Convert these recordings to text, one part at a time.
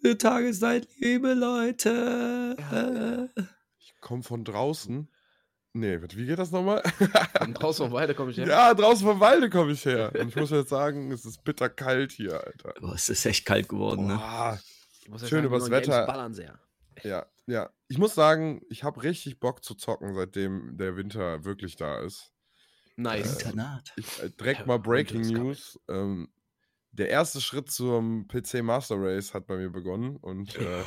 gute Tageszeit, liebe Leute. Ich komme von draußen. Nee, wie geht das nochmal? Draußen vom Walde komme ich her. Ja, draußen vom Walde komme ich her. Und ich muss jetzt sagen, es ist bitter kalt hier, Alter. Boah, es ist echt kalt geworden, ne? Boah. Muss ja Schön sagen, übers Wetter. ballern sehr. Ja, ja. Ich muss sagen, ich habe richtig Bock zu zocken, seitdem der Winter wirklich da ist. Nice. Internat. Ich, äh, direkt mal Breaking News. Ähm, der erste Schritt zum PC Master Race hat bei mir begonnen und äh,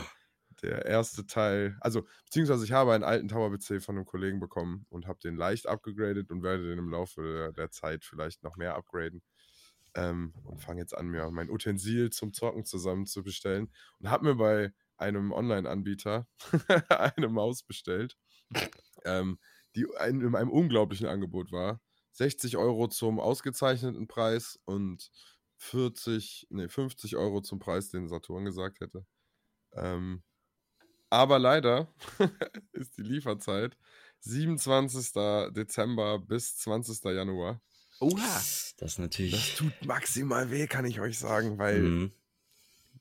der erste Teil, also beziehungsweise ich habe einen alten Tower PC von einem Kollegen bekommen und habe den leicht abgegradet und werde den im Laufe der, der Zeit vielleicht noch mehr upgraden. Ähm, und fange jetzt an, mir mein Utensil zum Zocken zusammen zu bestellen und habe mir bei einem Online-Anbieter eine Maus bestellt, ähm, die ein, in einem unglaublichen Angebot war. 60 Euro zum ausgezeichneten Preis und 40, nee, 50 Euro zum Preis, den Saturn gesagt hätte. Ähm, aber leider ist die Lieferzeit 27. Dezember bis 20. Januar. Oha. Das ist Das natürlich. tut maximal weh, kann ich euch sagen, weil Mhm.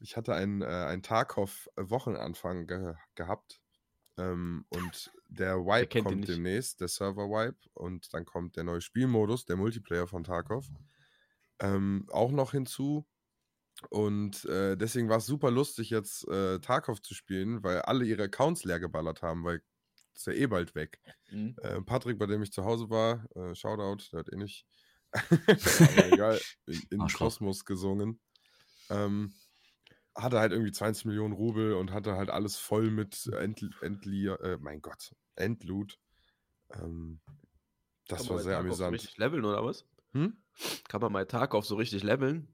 ich hatte einen, äh, einen Tarkov-Wochenanfang ge gehabt. Ähm, und der Wipe kommt demnächst, der Server-Wipe. Und dann kommt der neue Spielmodus, der Multiplayer von Tarkov. Ähm, auch noch hinzu. Und äh, deswegen war es super lustig, jetzt äh, Tarkov zu spielen, weil alle ihre Accounts leer geballert haben, weil ist ja eh bald weg. Mhm. Äh, Patrick, bei dem ich zu Hause war, äh, Shoutout, der hat eh nicht, aber egal, in, in. Kosmos gesungen. Ähm, hatte halt irgendwie 20 Millionen Rubel und hatte halt alles voll mit End, Endli äh, mein Gott, Endloot. Ähm, das Kann war sehr amüsant. richtig leveln oder was? Hm? Kann man bei Tarkov so richtig leveln?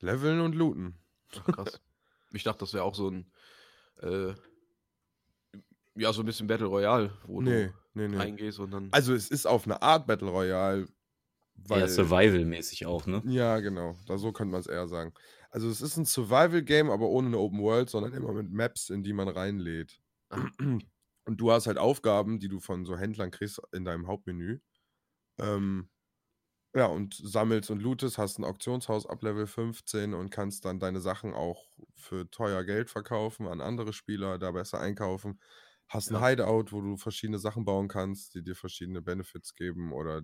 Leveln und looten. Ach, krass. ich dachte, das wäre auch so ein, äh, ja, so ein bisschen Battle Royale, wo Nee, nee, du nee. reingehst und dann. Also es ist auf eine Art Battle Royale, weil Ja, Survival-mäßig auch, ne? Ja, genau. Da so könnte man es eher sagen. Also es ist ein Survival-Game, aber ohne eine Open World, sondern immer mit Maps, in die man reinlädt. Ah. Und du hast halt Aufgaben, die du von so Händlern kriegst in deinem Hauptmenü. Ähm, ja, und sammelst und lootest, hast ein Auktionshaus ab Level 15 und kannst dann deine Sachen auch für teuer Geld verkaufen an andere Spieler, da besser einkaufen. Hast ein Ja. Hideout, wo du verschiedene Sachen bauen kannst, die dir verschiedene Benefits geben oder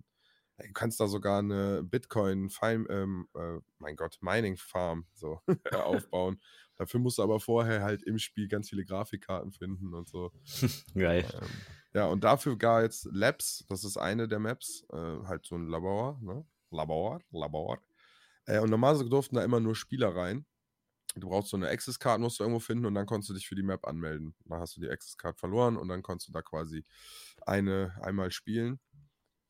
Du kannst da sogar eine Bitcoin, ähm, äh, mein Gott, Mining Farm so aufbauen. Dafür musst du aber vorher halt im Spiel ganz viele Grafikkarten finden und so. Geil. Ähm, ja, und dafür gar jetzt Labs, das ist eine der Maps, äh, halt so ein Labor, ne? Labor, Labor. Äh, und normalerweise durften da immer nur Spieler rein. Du brauchst so eine Access-Card, musst du irgendwo finden und dann konntest du dich für die Map anmelden. Dann hast du die Access-Card verloren und dann konntest du da quasi eine einmal spielen.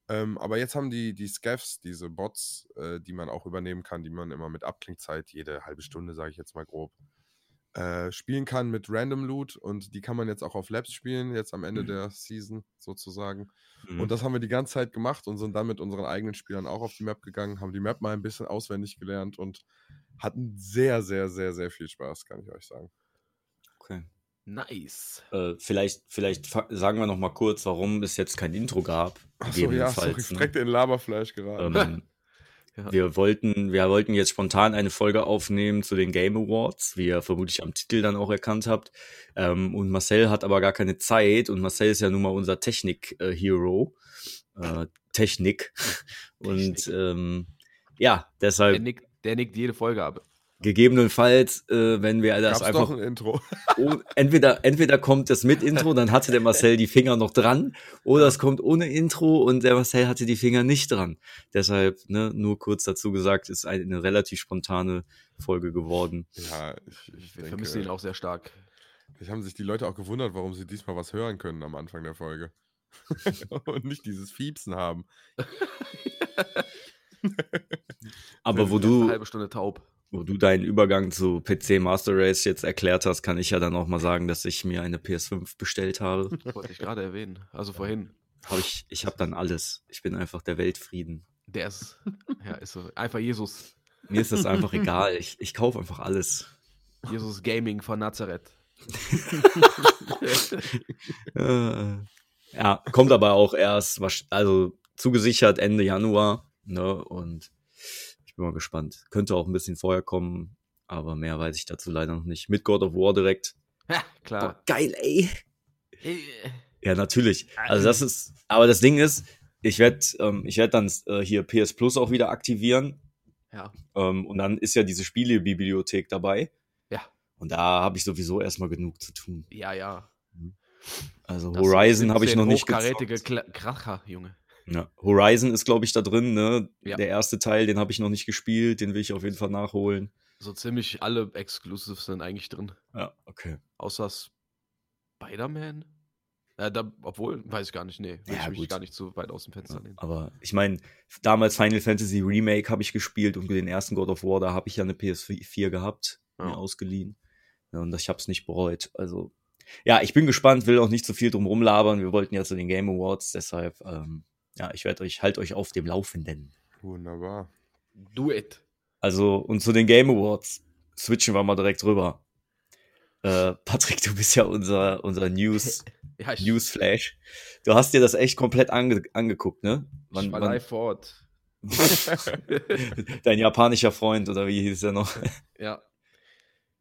Ähm, aber jetzt haben die, die Scavs, diese Bots, äh, die man auch übernehmen kann, die man immer mit Abklingzeit, jede halbe Stunde, sage ich jetzt mal grob, äh, spielen kann mit Random Loot und die kann man jetzt auch auf Labs spielen, jetzt am Ende Mhm. der Season sozusagen. Mhm. Und das haben wir die ganze Zeit gemacht und sind dann mit unseren eigenen Spielern auch auf die Map gegangen, haben die Map mal ein bisschen auswendig gelernt und hatten sehr, sehr, sehr, sehr viel Spaß, kann ich euch sagen. Nice. Äh, vielleicht, vielleicht sagen wir noch mal kurz, warum es jetzt kein Intro gab. Achso, ja, sorry, ne? direkt in Laberfleisch geraten. Ähm, Ja. wir, wollten, wir wollten jetzt spontan eine Folge aufnehmen zu den Game Awards, wie ihr vermutlich am Titel dann auch erkannt habt. Ähm, und Marcel hat aber gar keine Zeit und Marcel ist ja nun mal unser Technik-Hero. Äh, Technik. Und Technik. ähm, ja, Der deshalb nickt, der nickt jede Folge ab. Gegebenenfalls, äh, wenn wir das Gab's einfach doch ein Intro. oh, entweder, entweder kommt das mit Intro, dann hatte der Marcel die Finger noch dran, oder es kommt ohne Intro und der Marcel hatte die Finger nicht dran. Deshalb, ne, nur kurz dazu gesagt, ist eine relativ spontane Folge geworden. Ja, ich, ich Wir denke, vermissen ihn auch sehr stark. vielleicht haben sich die Leute auch gewundert, warum sie diesmal was hören können am Anfang der Folge. und nicht dieses Fiepsen haben. Aber wo Eine du, halbe Stunde taub. Wo du deinen Übergang zu PC Master Race jetzt erklärt hast, kann ich ja dann auch mal sagen, dass ich mir eine PS5 bestellt habe. Wollte ich gerade erwähnen. Also vorhin. Hab ich ich habe dann alles. Ich bin einfach der Weltfrieden. Der ist, ja, ist so. Einfach Jesus. Mir ist das einfach egal. Ich, ich kaufe einfach alles. Jesus Gaming von Nazareth. Ja, kommt aber auch erst, also zugesichert Ende Januar, ne? Und ich bin mal gespannt. Könnte auch ein bisschen vorher kommen, aber mehr weiß ich dazu leider noch nicht. Mit God of War direkt. Ja, Boah, klar. geil, ey. Äh, Ja, natürlich. Also das ist, aber das Ding ist, ich werde ähm, ich werd dann äh, hier PS Plus auch wieder aktivieren. Ja. Ähm, und dann ist ja diese Spielebibliothek dabei. Ja. Und da habe ich sowieso erstmal genug zu tun. Ja, ja. Also Das Horizon habe ich 17 noch nicht hochkarätige gezockt. Kla- Kracher, Junge. Ja. Horizon ist, glaube ich, da drin, ne? Ja. Der erste Teil, den habe ich noch nicht gespielt, den will ich auf jeden Fall nachholen. So ziemlich alle Exclusives sind eigentlich drin. Ja, okay. Außer Spider-Man? Äh, da, obwohl, weiß ich gar nicht. Nee, will Ja, ich mich gut. gar nicht zu weit aus dem Fenster Ja, lehnen. aber ich meine, damals Final Fantasy Remake habe ich gespielt und den ersten God of War, da habe ich ja eine PS4 gehabt, mir Ja. ausgeliehen. Ja, und ich habe es nicht bereut. Also, ja, ich bin gespannt, will auch nicht zu viel drum rumlabern. Wir wollten ja zu den Game Awards, deshalb, ähm, ja, ich werde euch, halt euch auf dem Laufenden. Wunderbar. Do it. Also, und zu den Game Awards switchen wir mal direkt rüber. Äh, Patrick, du bist ja unser, unser News, Ja, Newsflash. Du hast dir das echt komplett ange angeguckt, ne? ich war live vor Ort. Dein japanischer Freund, oder wie hieß er noch? Ja.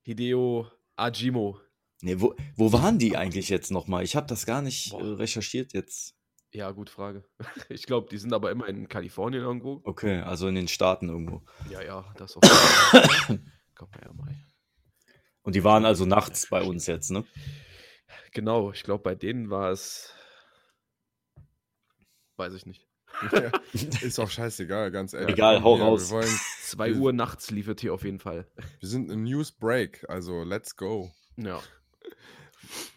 Hideo Ajimo. Nee, wo, wo waren die eigentlich jetzt nochmal? Ich habe das gar nicht Boah. äh, recherchiert jetzt. Ja, gut Frage. Ich glaube, die sind aber immer in Kalifornien irgendwo. Okay, also in den Staaten irgendwo. Ja, ja, das Fall. Komm her, mal. Und die waren also nachts bei uns jetzt, ne? Genau, ich glaube, bei denen war es. Weiß ich nicht. Ja, ist auch scheißegal, ganz ehrlich. Egal, hau Ja, raus. Wir, wollen, 2 Wir- Uhr nachts liefert hier auf jeden Fall. wir sind im News Break, also let's go. Ja.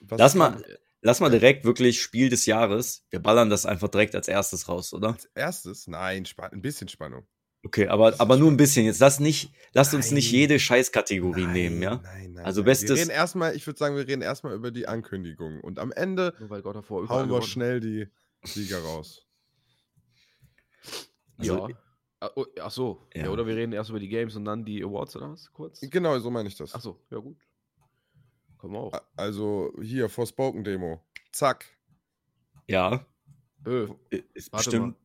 Was Lass mal, lass mal direkt wirklich Spiel des Jahres. Wir ballern das einfach direkt als erstes raus, oder? Als erstes? Nein, ein bisschen Spannung. Okay, aber, aber nur ein bisschen. Jetzt lass nicht, lasst uns nicht jede Scheißkategorie Nein, nehmen, ja? Nein, nein. Also nein. bestes- Wir reden erstmal, ich würde sagen, wir reden erstmal über die Ankündigung. Und am Ende Nur weil Gott davor hauen wir schnell die Sieger raus. Also, ja. Ah, oh, Ach so. Ja. Ja. oder wir reden erst über die Games und dann die Awards oder was? Kurz? Genau, so meine ich das. Ach so, ja gut. Wir auch. Also hier, Forspoken Demo. Zack. Ja, Ö, ist Warte bestimmt.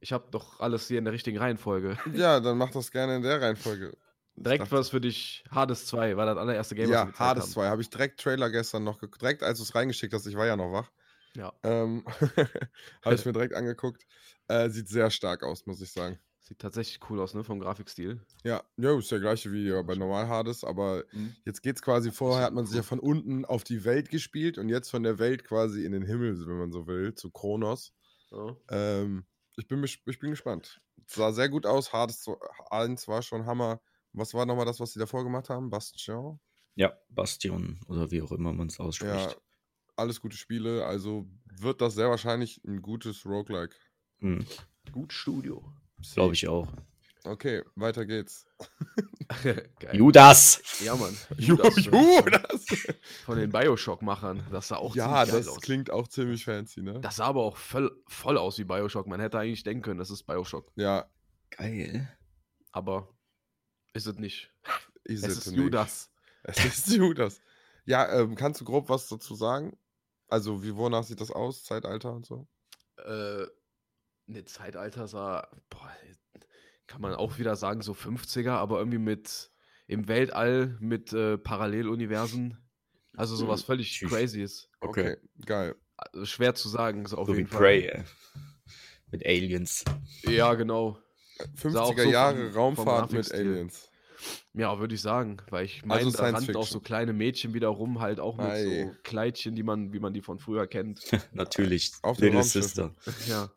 ich habe doch alles hier in der richtigen Reihenfolge. Ja, dann mach das gerne in der Reihenfolge. Direkt dachte- was für dich. Hades 2 war das allererste Game, was wir Ja, Hades haben. 2. Habe ich direkt Trailer gestern noch, direkt als du es reingeschickt hast, ich war ja noch wach, Ja, ähm, habe ich mir direkt angeguckt. Äh, sieht sehr stark aus, muss ich sagen. Sieht tatsächlich cool aus, ne, vom Grafikstil. Ja, ja, ist der gleiche wie ja bei normal Hades, aber Mhm. jetzt geht's quasi vorher, hat man sich ja von unten auf die Welt gespielt und jetzt von der Welt quasi in den Himmel, wenn man so will, zu Kronos. Ja. Ähm, ich, bin, ich bin gespannt. Sah sehr gut aus. Hades 1 war schon Hammer. Was war nochmal das, was sie davor gemacht haben? Bastion? Ja, Bastion oder wie auch immer man es Ja, ausspricht. alles gute Spiele. Also wird das sehr wahrscheinlich ein gutes Roguelike. Hm, Gut Studio. Glaube ich auch. Okay, weiter geht's. Geil. Judas! Ja, Mann. Judas. Judas. Von den Bioshock-Machern. Das sah auch ja, ziemlich geil das aus. klingt auch ziemlich fancy, ne? Das sah aber auch voll, voll aus wie Bioshock. Man hätte eigentlich denken können, das ist Bioshock. ja, Geil. Aber ist es nicht. ist es es ist nicht. Judas. Es ist Judas. Ja, ähm, kannst du grob was dazu sagen? Also, wie wonach sieht das aus? Zeitalter und so? Äh, ne, Zeitalter sah, boah, kann man auch wieder sagen, so 50er, aber irgendwie mit im Weltall mit äh, Paralleluniversen. Also sowas völlig Tschüss. crazy ist. Okay. geil. Also schwer zu sagen, so auf So wie jeden Fall. Prey, ey. Mit Aliens. Ja, genau. Sah auch 50er so Jahre vom- vom Raumfahrt mit Grafikstil. Aliens. Ja, würde ich sagen, weil ich meine, Also da rannten auch so kleine Mädchen wieder rum, halt auch mit Ei. so Kleidchen, die man, wie man die von früher kennt. Natürlich. Auf Little. Sister. ja,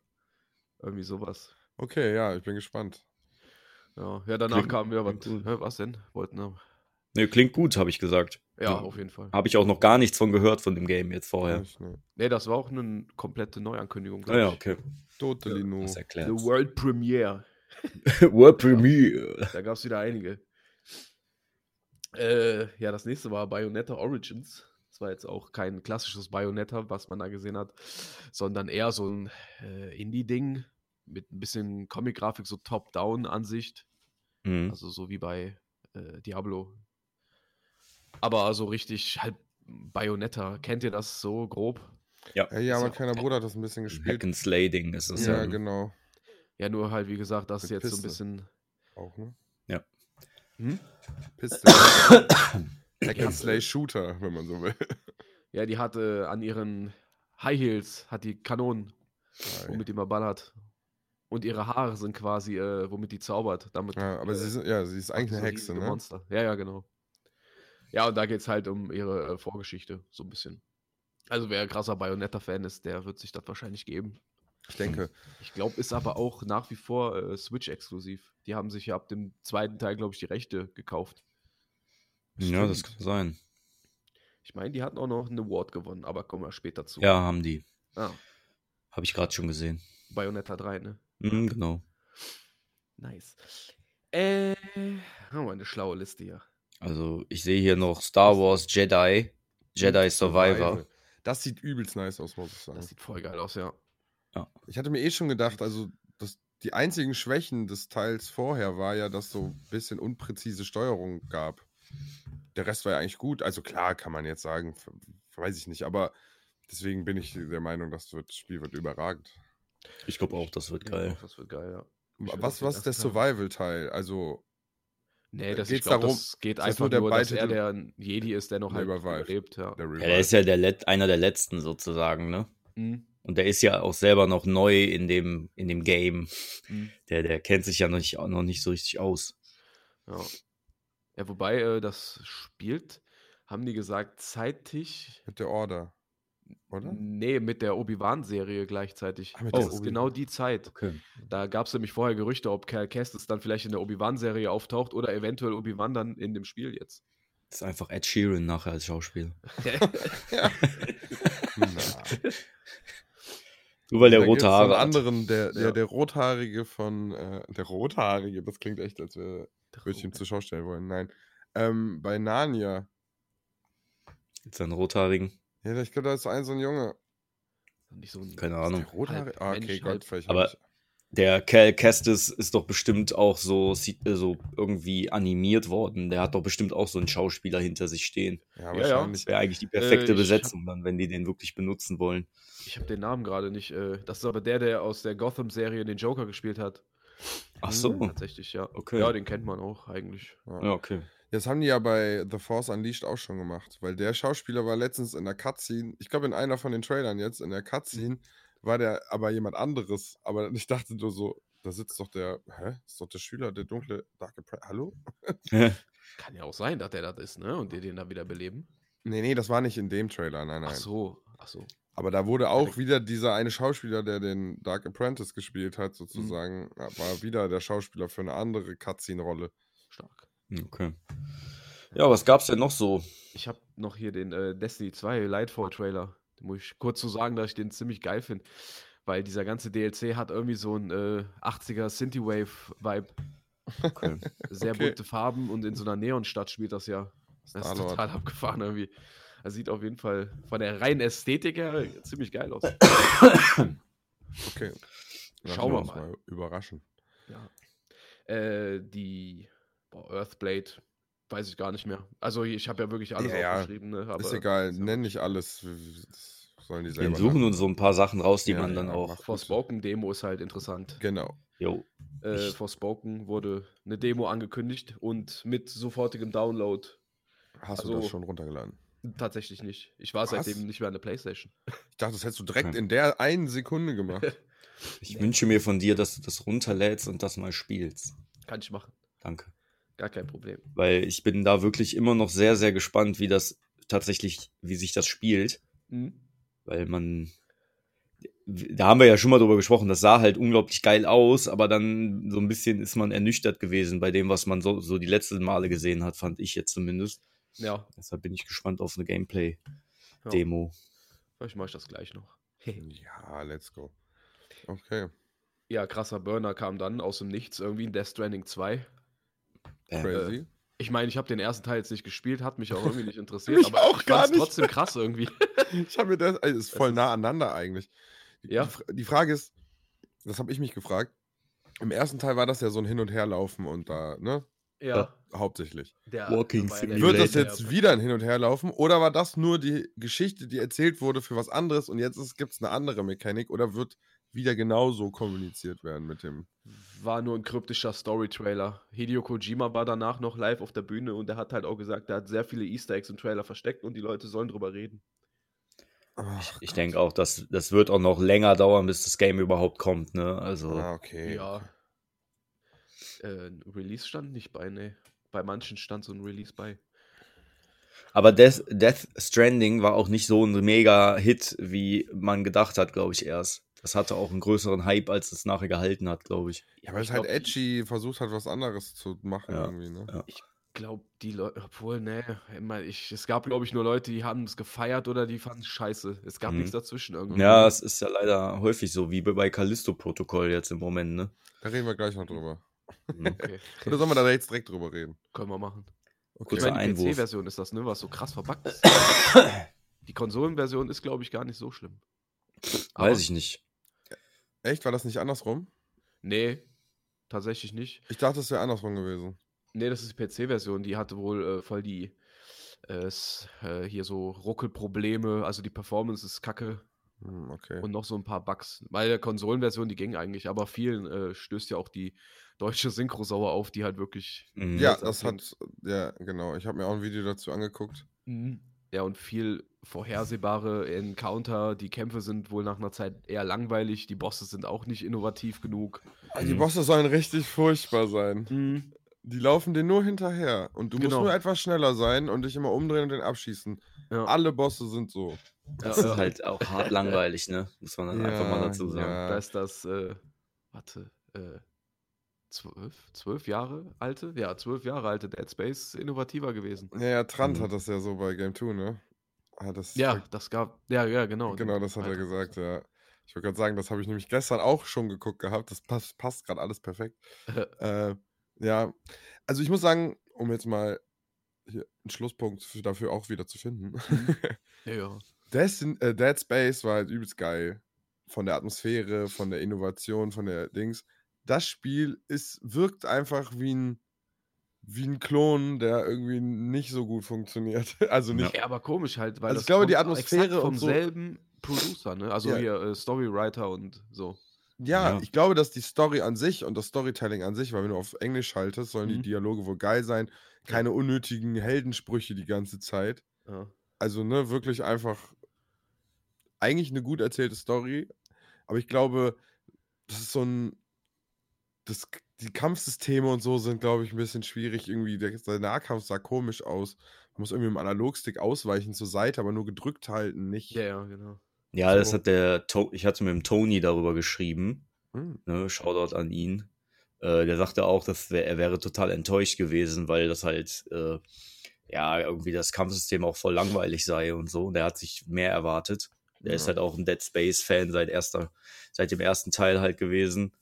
irgendwie sowas. Okay, ja, ich bin gespannt. Ja, ja danach Klingt- kam wieder was. was denn? Wollten wir. Ne, klingt gut, habe ich gesagt. Ja, Ja. auf jeden Fall. Habe ich auch noch gar nichts von gehört von dem Game jetzt vorher. Ne. Nee, das war auch eine komplette Neuankündigung. Ah ja, okay. Totally no. Das The erklärt. World Premiere. World Premiere. Da gab es wieder einige. Äh, ja, das nächste war Bayonetta Origins. Das war jetzt auch kein klassisches Bayonetta, was man da gesehen hat, sondern eher so ein äh, Indie-Ding mit ein bisschen Comic-Grafik, so Top-Down-Ansicht. Mhm. Also so wie bei äh, Diablo. Aber also richtig halt Bayonetta. Kennt ihr das so grob? Ja. Ey, ja, Ist mein ja kleiner Bruder hat das ein bisschen Hack gespielt. and Slay-Ding ist es Ja, ja. genau. Ja, nur halt, wie gesagt, das Mit jetzt so ein Piste. bisschen Auch, ne? Hm? Pistol. Hack and Slay Shooter, wenn man so will. Ja, die hat äh, an ihren High Heels, hat die Kanonen, womit die mal ballert. Und ihre Haare sind quasi, äh, womit die zaubert. Damit, Ja, aber äh, sie, sind, ja, sie ist eigentlich so eine Hexe, ne? Monster. Ja, ja, genau. Ja, und da geht es halt um ihre äh, Vorgeschichte, so ein bisschen. Also wer krasser Bayonetta-Fan ist, der wird sich das wahrscheinlich geben. Ich denke, Ich glaube, ist aber auch nach wie vor äh, Switch-exklusiv. Die haben sich ja ab dem zweiten Teil, glaube ich, die Rechte gekauft. Ja, das Stimmt. kann sein. Ich meine, die hatten auch noch einen Award gewonnen, aber kommen wir später zu. Ja, haben die. Ah, Habe ich gerade schon gesehen. Bayonetta 3, ne? Mhm, genau. Nice. Äh, haben wir eine schlaue Liste hier. Also ich sehe hier noch Star Wars Jedi, Jedi Survivor. Das sieht übelst nice aus, muss ich sagen. Das sieht voll geil aus, ja. Ich hatte mir eh schon gedacht, also das, die einzigen Schwächen des Teils vorher war ja, dass so ein bisschen unpräzise Steuerung gab. Der Rest war ja eigentlich gut. Also klar kann man jetzt sagen, weiß ich nicht, aber deswegen bin ich der Meinung, das wird, Spiel wird überragend. Ich glaube auch, das wird geil. Das wird geil, ja. Ich Was, was ist der. Survival-Teil? Also Nee, das, Geht's ich glaube, darum- das geht ist das einfach nur der nur, dass er der Jedi ist, der noch Der halt überlebt, ja. der Ja, der ist ja der Let einer der letzten sozusagen, ne? Mhm. Und der ist ja auch selber noch neu in dem, in dem Game. Mhm. Der, der kennt sich ja noch nicht, noch nicht so richtig aus. Ja. ja, wobei äh, das spielt, haben die gesagt, zeitig. Mit der Order. Oder? Nee, mit der Obi-Wan-Serie gleichzeitig. Ah, das ist Obi- genau die Zeit. Okay. Da gab es nämlich vorher Gerüchte, ob Cal Kestis dann vielleicht in der Obi-Wan-Serie auftaucht oder eventuell Obi-Wan dann in dem Spiel jetzt. Das ist einfach Ed Sheeran nachher als Schauspieler. Na. Nur weil der rote Haare hat. anderen, der, der, Ja. der Rothaarige von, äh, der Rothaarige, das klingt echt, als würde ich ihm zur Schau stellen wollen. Nein. Ähm, bei Narnia. Jetzt einen rothaarigen. Ja, ich glaube, da ist ein so ein Junge. Nicht so ein Keine Ahnung. der Rothaarige? halb Ah, okay, Mensch, Gott, halb- vielleicht. Aber- hab ich- Der Cal Kestis ist doch bestimmt auch so, sieht- äh, so irgendwie animiert worden. Der hat doch bestimmt auch so einen Schauspieler hinter sich stehen. Ja, ja. wahrscheinlich. Das wäre eigentlich die perfekte Äh, Besetzung dann, wenn die den wirklich benutzen wollen. Ich habe den Namen gerade nicht. Äh, das ist aber der, der aus der Gotham-Serie den Joker gespielt hat. Ach so. Tatsächlich, ja. Okay. Ja, den kennt man auch eigentlich. Ja, okay. Das haben die ja bei The Force Unleashed auch schon gemacht, weil der Schauspieler war letztens in der Cutscene, ich glaube in einer von den Trailern jetzt, in der Cutscene war der aber jemand anderes, aber ich dachte nur so, da sitzt doch der, hä, ist doch der Schüler, der dunkle Dark Apprentice, hallo? Kann ja auch sein, dass der das ist, ne? Und die den da wieder beleben. Nee, nee, das war nicht in dem Trailer, nein, nein. Ach so, ach so. Aber da wurde auch wieder dieser eine Schauspieler, der den Dark Apprentice gespielt hat, sozusagen, ja, war wieder der Schauspieler für eine andere Cutscene-Rolle. Stark. Okay. Ja, was gab's denn noch so? Ich habe noch hier den äh, Destiny 2 Lightfall-Trailer. Den muss ich kurz so sagen, dass ich den ziemlich geil finde. Weil dieser ganze DLC hat irgendwie so ein äh, 80er Synthwave-Vibe. Okay. Sehr Okay. bunte Farben und in so einer Neonstadt spielt das ja. Das ist total abgefahren irgendwie. Das sieht auf jeden Fall von der reinen Ästhetik her ziemlich geil aus. Okay. Lassen Schauen wir uns mal. Überraschen. Ja. Äh, die Earthblade, weiß ich gar nicht mehr. Also ich habe ja wirklich alles Ja, aufgeschrieben. Ne? Aber ist egal, ja nenn nicht alles. Das sollen die Wir selber suchen machen. uns so ein paar Sachen raus, die Ja, man dann ja, auch. Forspoken-Demo ist halt interessant. Genau. Jo. Äh, Forspoken wurde eine Demo angekündigt und mit sofortigem Download Hast du Also- das schon runtergeladen? tatsächlich nicht. Ich war Was? seitdem nicht mehr an der Playstation. Ich dachte, das hättest du direkt in der einen Sekunde gemacht. Ich wünsche mir von dir, dass du das runterlädst und das mal spielst. Kann ich machen. Danke. Gar kein Problem. Weil ich bin da wirklich immer noch sehr, sehr gespannt, wie das tatsächlich, wie sich das spielt. Mhm. Weil man. Da haben wir ja schon mal drüber gesprochen, das sah halt unglaublich geil aus, aber dann so ein bisschen ist man ernüchtert gewesen bei dem, was man so, so die letzten Male gesehen hat, fand ich jetzt zumindest. Ja, Deshalb bin ich gespannt auf eine Gameplay-Demo. ja. vielleicht mache ich das gleich noch. ja, let's go. Okay. Ja, krasser Burner kam dann aus dem Nichts irgendwie in Death Stranding 2. Äh, Crazy. Ich meine, ich habe den ersten Teil jetzt nicht gespielt, hat mich auch irgendwie nicht interessiert, Mich aber auch ich gar nicht. trotzdem krass irgendwie. Ich habe mir das, also ist voll nah aneinander eigentlich. Die, Ja. die, die Frage ist, das habe ich mich gefragt. Im ersten Teil war das ja so ein Hin- und Herlaufen und da, ne? Ja. Hauptsächlich. Der, Walking der- Wird das jetzt wieder ein Hin- und Herlaufen oder war das nur die Geschichte, die erzählt wurde für was anderes und jetzt gibt es eine andere Mechanik oder wird wieder genauso kommuniziert werden mit dem. War nur ein kryptischer Story-Trailer. Hideo Kojima war danach noch live auf der Bühne und er hat halt auch gesagt, er hat sehr viele Easter Eggs im Trailer versteckt und die Leute sollen drüber reden. ich ich denke auch, dass das wird auch noch länger dauern, bis das Game überhaupt kommt, ne? Also. Ah, okay. Ja. Äh, ein Release stand nicht bei, ne. Bei manchen stand so ein Release bei. Aber Death, Death Stranding war auch nicht so ein mega Hit, wie man gedacht hat, glaube ich, erst. Das hatte auch einen größeren Hype, als es nachher gehalten hat, glaube ich. Ja, weil es ich halt glaub, edgy versucht hat, was anderes zu machen Ja, irgendwie, ne? ja. Ich glaube, die Leute, obwohl, ne, immer, ich, es gab, glaube ich, nur Leute, die haben es gefeiert oder die fanden es scheiße. Es gab Mhm. nichts dazwischen irgendwie. Ja, es ist ja leider häufig so, wie bei Callisto-Protokoll jetzt im Moment, ne? Da reden wir gleich noch drüber. Mhm. Okay, Oder sollen wir da jetzt direkt drüber reden? können wir machen. Ich Kurzer meine, die. PC-Version ist das, ne, was so krass verbuggt ist. die Konsolenversion ist, glaube ich, gar nicht so schlimm. Weiß ich nicht. Echt? War das nicht andersrum? Nee, tatsächlich nicht. Ich dachte, es wäre andersrum gewesen. Nee, das ist die PC-Version, die hatte wohl äh, voll die äh, äh, hier so Ruckelprobleme, also die Performance ist kacke Hm, okay. und noch so ein paar Bugs. Bei der Konsolenversion, die ging eigentlich, aber vielen äh, stößt ja auch die deutsche Synchro sauer auf, die halt wirklich. Mhm. ja, das hat, ja, genau. Ich habe mir auch ein Video dazu angeguckt. Ja, und viel vorhersehbare Encounter. Die Kämpfe sind wohl nach einer Zeit eher langweilig. Die Bosse sind auch nicht innovativ genug. Die Mhm. Bosse sollen richtig furchtbar sein. Die laufen dir nur hinterher. Und du musst Genau. nur etwas schneller sein und dich immer umdrehen und den abschießen. Ja. Alle Bosse sind so. Das Ja, ist halt auch hart langweilig, ne? Muss man dann einfach mal Ja, dazu sagen. ja. Da ist das, äh, warte, äh, zwölf, zwölf Jahre alte? Ja, zwölf Jahre alte Dead Space innovativer gewesen. Ja, ja, Trant Mhm. hat das ja so bei Game 2, ne? Hat das Ja, das gab, ja, ja, genau. Genau, den das hat er Beitrag. gesagt, ja. Ich wollte gerade sagen, das habe ich nämlich gestern auch schon geguckt gehabt. Das passt, passt gerade alles perfekt. äh, ja, also ich muss sagen, um jetzt mal hier einen Schlusspunkt für, dafür auch wieder zu finden. Ja, ja. Destin, äh, Dead Space war halt übelst geil. Von der Atmosphäre, von der Innovation, von der Dings. Das Spiel ist, wirkt einfach wie ein, wie ein Klon, der irgendwie nicht so gut funktioniert. Also nicht. Ja, aber komisch halt, weil Also das ich glaube, die Atmosphäre exakt vom und so- selben Producer, ne? Also Ja. hier äh, Storywriter und so. Ja, Ja. ich glaube, dass die Story an sich und das Storytelling an sich, weil wenn du auf Englisch schaltest, sollen die Mhm. Dialoge wohl geil sein. Keine unnötigen Heldensprüche die ganze Zeit. Ja. Also, ne, wirklich einfach eigentlich eine gut erzählte Story. Aber ich glaube, das ist so ein. Das, die Kampfsysteme und so sind, glaube ich, ein bisschen schwierig. Irgendwie, der, der Nahkampf sah komisch aus. Man muss irgendwie mit dem Analogstick ausweichen zur Seite, aber nur gedrückt halten, nicht. ja, ja, genau. Ja, das So. hat der, To ich hatte mit dem Tony darüber geschrieben, Hm. ne, Shoutout an ihn. Äh, der sagte auch, dass wär, er wäre total enttäuscht gewesen, weil das halt, äh, ja, irgendwie das Kampfsystem auch voll langweilig sei und so. Der hat sich mehr erwartet. Der ist Ja. halt auch ein Dead Space-Fan seit, erster, seit dem ersten Teil halt gewesen.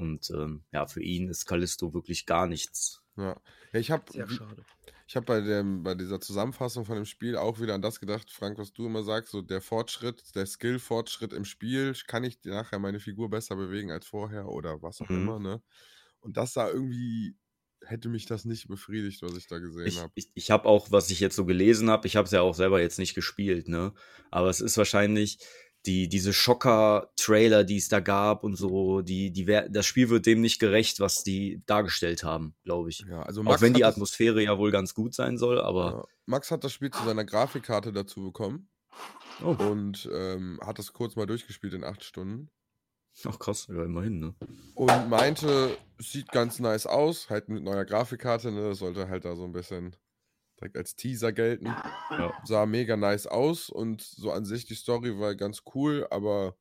Und ähm, ja, für ihn ist Callisto wirklich gar nichts. Ja. ja ich habe. Ich habe bei, dem- bei dieser Zusammenfassung von dem Spiel auch wieder an das gedacht, Frank, was du immer sagst, so der Fortschritt, der Skill-Fortschritt im Spiel, kann ich nachher meine Figur besser bewegen als vorher oder was auch Mhm. immer, ne? Und das da irgendwie hätte mich das nicht befriedigt, was ich da gesehen Ich, habe. ich, ich habe auch, was ich jetzt so gelesen habe, ich habe es ja auch selber jetzt nicht gespielt, ne? Aber es ist wahrscheinlich die, diese Schocker-Trailer, die es da gab und so, die, die das Spiel wird dem nicht gerecht, was die dargestellt haben, glaube ich. Ja, also auch wenn die Atmosphäre ja wohl ganz gut sein soll, aber. ja, Max hat das Spiel zu seiner Grafikkarte dazu bekommen Oh, und ähm, hat das kurz mal durchgespielt in acht Stunden. ach krass, ja, immerhin, ne? Und meinte, es sieht ganz nice aus, halt mit neuer Grafikkarte, ne? Sollte halt da so ein bisschen direkt als Teaser gelten. Ja. Sah mega nice aus und so an sich die Story war ganz cool, aber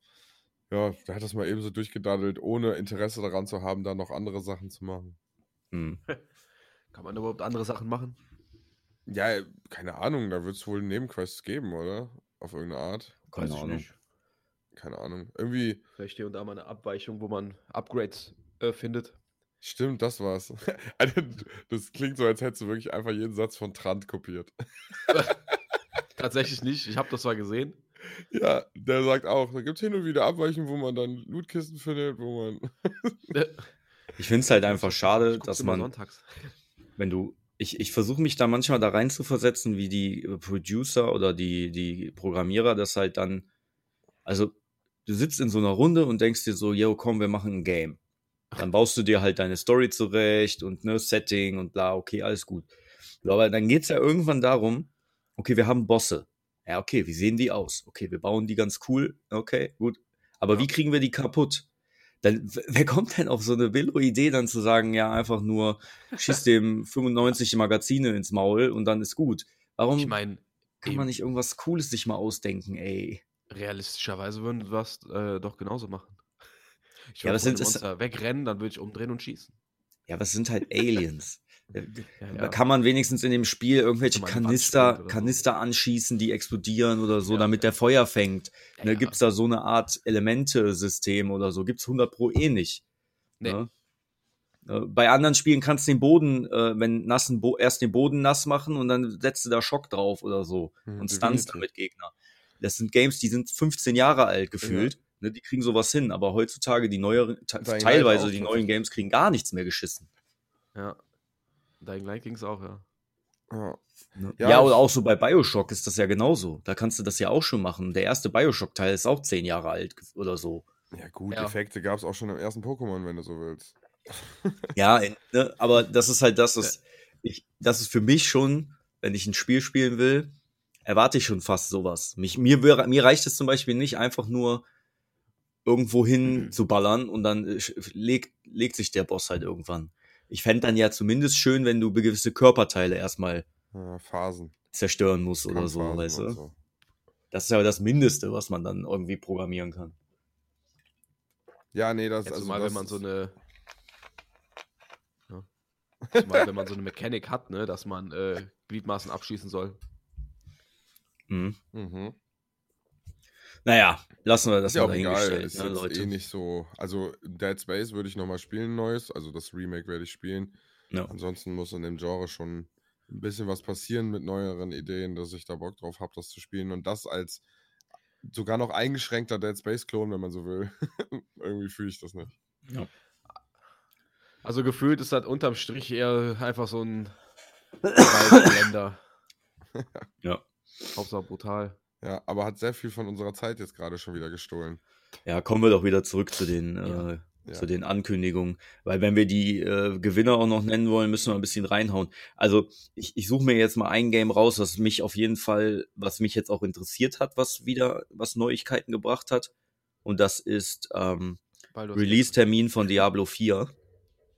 ja, der hat das mal eben so durchgedaddelt, ohne Interesse daran zu haben, da noch andere Sachen zu machen. Hm. Kann man überhaupt andere Sachen machen? Ja, keine Ahnung, da wird es wohl Nebenquests geben, oder? Auf irgendeine Art. Keine Weiß ich Ahnung. nicht. Keine Ahnung. Irgendwie, Vielleicht hier und da mal eine Abweichung, wo man Upgrades äh, findet. Stimmt, das war's. Also, das klingt so, als hättest du wirklich einfach jeden Satz von Trant kopiert. Tatsächlich nicht. Ich habe das zwar gesehen. Ja, der sagt auch, da gibt es hin und wieder Abweichungen, wo man dann Lootkisten findet, wo man. Ich finde es halt einfach schade, dass man, sonntags. wenn du, ich, ich versuche mich da manchmal da rein zu versetzen, wie die äh, Producer oder die, die Programmierer das halt dann, also du sitzt in so einer Runde und denkst dir so, yo, komm, wir machen ein Game. Dann baust du dir halt deine Story zurecht und ne, Setting und bla, okay, alles gut. Aber dann geht's ja irgendwann darum, okay, wir haben Bosse. Ja, okay, wie sehen die aus? Okay, wir bauen die ganz cool. Okay, gut. Aber Ja. wie kriegen wir die kaputt? Dann, wer kommt denn auf so eine Billo-Idee, dann zu sagen, ja, einfach nur schieß dem 95 Magazine ins Maul und dann ist gut. Warum Ich meine, kann man nicht irgendwas Cooles sich mal ausdenken, ey? realistischerweise würden wir das äh, doch genauso machen. Ich Ja, würde ja, sind es- Monster wegrennen, dann würde ich umdrehen und schießen. Ja, aber es sind halt Aliens. Ja, Da kann man wenigstens in dem Spiel irgendwelche Kanister, oder so. Kanister anschießen, die explodieren oder so, Ja. damit der Feuer fängt. Ja, Ne, ja. Gibt's da so eine Art Elemente-System oder so? Gibt's 100 pro eh nicht. Nee. Ne? Äh, Bei anderen Spielen kannst du den Boden, äh, wenn nassen Bo erst den Boden nass machen und dann setzt du da Schock drauf oder so Hm, und stunst damit Gegner. Das sind Games, die sind 15 Jahre alt gefühlt. Ne, die kriegen sowas hin, aber heutzutage die neueren, teilweise die neuen Games kriegen gar nichts mehr geschissen. Ja. Dying Light ging es auch, ja. Ja. Ne? Ja, oder auch so bei Bioshock ist das ja genauso. Da kannst du das ja auch schon machen. Der erste Bioshock-Teil ist auch 10 Jahre alt oder so. ja, gut, Ja. Effekte gab es auch schon im ersten Pokémon, wenn du so willst. Ja, ne, aber das ist halt das, was ich, das ist für mich schon, wenn ich ein Spiel spielen will, erwarte ich schon fast sowas. Mich, mir, mir reicht es zum Beispiel nicht, einfach nur irgendwo hin Mhm. zu ballern und dann äh, legt, legt sich der Boss halt irgendwann. Ich fände dann ja zumindest schön, wenn du gewisse Körperteile erstmal Ja, Phasen. zerstören musst oder so, weißt du? so. Das ist ja das Mindeste, was man dann irgendwie programmieren kann. Ja, nee, das Ja, also zumal das wenn man so ist- eine. Ja. Zumal wenn man so eine Mechanik hat, ne, dass man äh, Gliedmaßen abschießen soll. Mhm. Mhm. Naja, lassen wir das ja mal auch egal, dahingestellt, ist ne, Leute. eh nicht so. Also Dead Space würde ich nochmal spielen, neues. Also das Remake werde ich spielen. Ja. Ansonsten muss in dem Genre schon ein bisschen was passieren mit neueren Ideen, dass ich da Bock drauf habe, das zu spielen. Und das als sogar noch eingeschränkter Dead Space-Klon, wenn man so will. Irgendwie fühle ich das nicht. Also gefühlt ist das unterm Strich eher einfach so ein Blender. Ja. Hauptsache brutal. Ja, aber hat sehr viel von unserer Zeit jetzt gerade schon wieder gestohlen. Ja, kommen wir doch wieder zurück zu den, Ja. äh, Ja. zu den Ankündigungen. Weil wenn wir die äh, Gewinner auch noch nennen wollen, müssen wir ein bisschen reinhauen. Also ich, ich suche mir jetzt mal ein Game raus, was mich auf jeden Fall, was mich jetzt auch interessiert hat, was wieder, was Neuigkeiten gebracht hat. Und das ist ähm. Release-Termin von Diablo 4,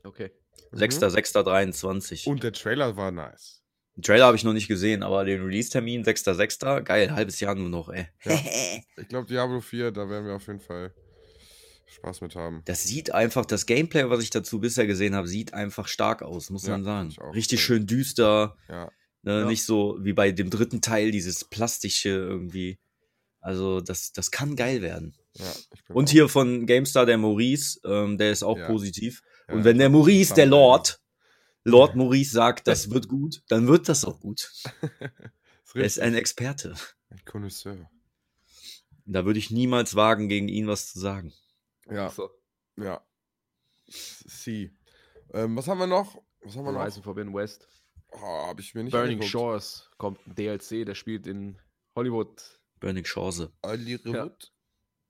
Okay. Mhm. 6.6.23. Und der Trailer war nice. Den Trailer habe ich noch nicht gesehen, aber den Release-Termin 6.6. Geil, halbes Jahr nur noch, ey. Ja. Ich glaube, Diablo 4, da werden wir auf jeden Fall Spaß mit haben. Das sieht einfach, das Gameplay, was ich dazu bisher gesehen habe, sieht einfach stark aus, muss Ja, man sagen. Richtig Ja. schön düster, Ja. ne? Ja. nicht so wie bei dem dritten Teil, dieses plastische irgendwie. Also das, das kann geil werden. ja ich bin Und hier von GameStar der Maurice, ähm, der ist auch Ja. positiv. ja, Und wenn der Maurice, der Lord, Lord Maurice sagt, das wird gut, dann wird das auch gut. Ist Er ist ein. Experte. ein Connoisseur. Da würde ich niemals wagen, gegen ihn was zu sagen. Ja, So. ja. Sie. Ähm, was haben wir noch? Was haben wir noch? Horizon Forbidden West. Oh, habe ich mir nicht Burning angeguckt. Shores kommt ein DLC, der spielt in Hollywood. Burning Chance. Hollywood.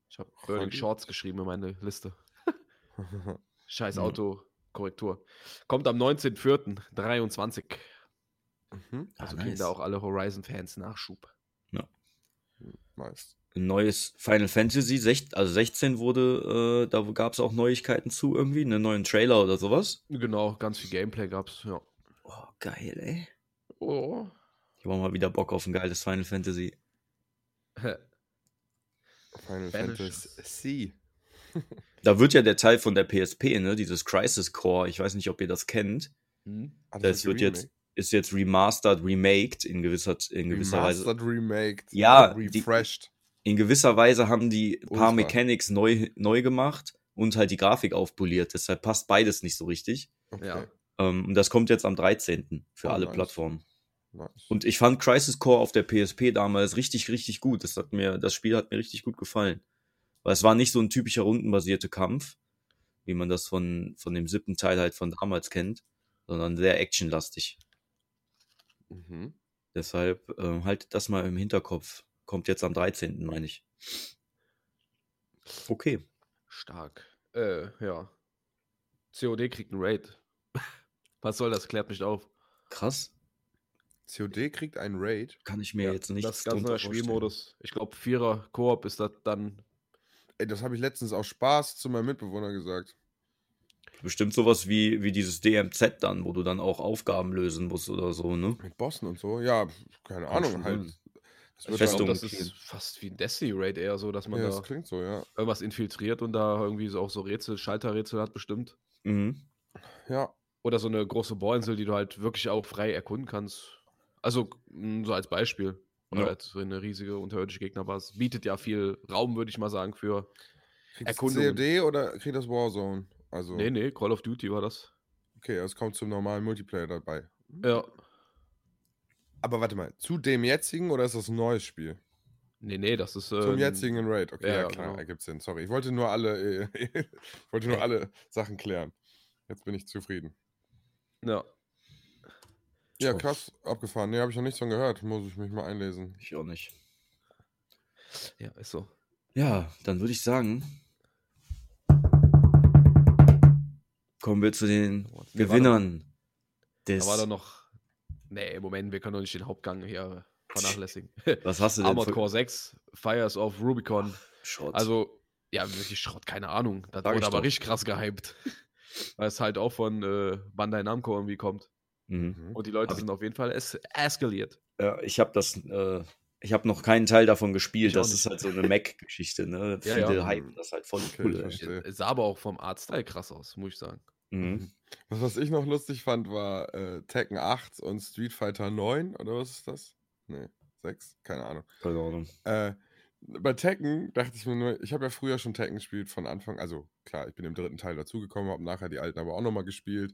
Ich habe Burning Shorts geschrieben in meine Liste. Scheiß Ja. Autokorrektur. Kommt am 19.04.23. mhm. Also Ah, kriegen nice. da auch alle Horizon-Fans Nachschub. Nice. ein neues Final Fantasy, sech, also 16 wurde, äh, da gab es auch Neuigkeiten zu irgendwie, einen neuen Trailer oder sowas. Genau, ganz viel Gameplay gab's, ja. Oh, geil, ey. Oh. Ich habe mal wieder Bock auf ein geiles Final Fantasy. Final. Fantasy. Da wird ja der Teil von der PSP, ne, dieses Crisis Core, ich weiß nicht, ob ihr das kennt, Hm? Ah, das ist wird die jetzt, ist jetzt remastered, remaked in gewisser, in gewisser Weise. Remastered, remaked. Ja, oder die- Refreshed. In gewisser Weise haben die ein paar. Mechanics neu, neu gemacht und halt die Grafik aufpoliert, deshalb passt beides nicht so richtig. Okay. Ja. Ähm, und das kommt jetzt am 13. für Oh, alle nice. Plattformen. Nice. Und ich fand Crisis Core auf der PSP damals richtig, richtig gut. Das hat mir, das Spiel hat mir richtig gut gefallen. Weil es war nicht so ein typischer rundenbasierte Kampf, wie man das von, von dem siebten Teil halt von damals kennt, sondern sehr actionlastig. mhm. Deshalb äh, haltet das mal im Hinterkopf. Kommt jetzt am 13., meine ich. Okay. Stark. Äh, ja. COD kriegt einen Raid. Was soll das? Klärt mich auf. Krass. COD kriegt einen Raid. Kann ich mir jetzt nicht das ist ganz neuer Spielmodus. Ich glaube, Vierer Koop ist das dann. Ey, das habe ich letztens aus Spaß zu meinem Mitbewohner gesagt. Bestimmt sowas wie, wie dieses DMZ dann, wo du dann auch Aufgaben lösen musst oder so, ne? Mit Bossen und so. Ja, keine Kann Ahnung, halt. sein. Das Festung. dann, das ist fast wie ein Destiny-Raid eher so, dass man ja, da das klingt so, ja. irgendwas infiltriert und da irgendwie so auch so Rätsel, Schalterrätsel hat bestimmt. Mhm. Ja, Oder so eine große Bohrinsel, die du halt wirklich auch frei erkunden kannst. Also so als Beispiel. Oder Ja. als so eine riesige unterirdische Gegnerbasis. Bietet ja viel Raum, würde ich mal sagen, für. kriegt das Erkundungen. COD oder kriegt das Warzone? Also, Nee, nee, Call of Duty war das. okay, es kommt zum normalen Multiplayer dabei. Ja. Aber warte mal, zu dem jetzigen oder ist das ein neues Spiel? Nee, nee, das ist. Zum ähm, jetzigen in Raid. Okay, ja, ja, ja, klar, genau. ergibt Sinn. Sorry, ich wollte nur alle, ich wollte nur alle Sachen klären. Jetzt bin ich zufrieden. Ja. Ja, krass, abgefahren. Nee, habe ich noch nichts von gehört. Muss ich mich mal einlesen. Ich auch nicht. Ja, ist so. Ja, dann würde ich sagen, kommen wir zu den war doch- Gewinnern des. Da war doch noch. Nee, Moment, wir können doch nicht den Hauptgang hier vernachlässigen. Was hast du denn Armored Core 6, Fires of Rubicon. Schrott? Also, ja, wirklich Schrott, keine Ahnung. Das Sag wurde ich aber doch. richtig krass gehypt. Weil es halt auch von äh, Bandai Namco irgendwie kommt. Mhm. Mhm. Und die Leute Hab ich- sind auf jeden Fall es eskaliert. ja, ich habe das, äh, ich habe noch keinen Teil davon gespielt. Das ist halt so eine Mac-Geschichte, ne? Ja, Viele ja. hypen das halt voll Okay, cool. Es sah aber auch vom Artstyle krass aus, muss ich sagen. Mhm. Was, was ich noch lustig fand, war äh, Tekken 8 und Street Fighter 9, oder was ist das? Nee, 6? Keine Ahnung. Keine Ahnung. Äh, bei Tekken dachte ich mir nur, ich habe ja früher schon Tekken gespielt von Anfang, also klar, ich bin im dritten Teil dazugekommen, habe nachher die alten aber auch nochmal gespielt.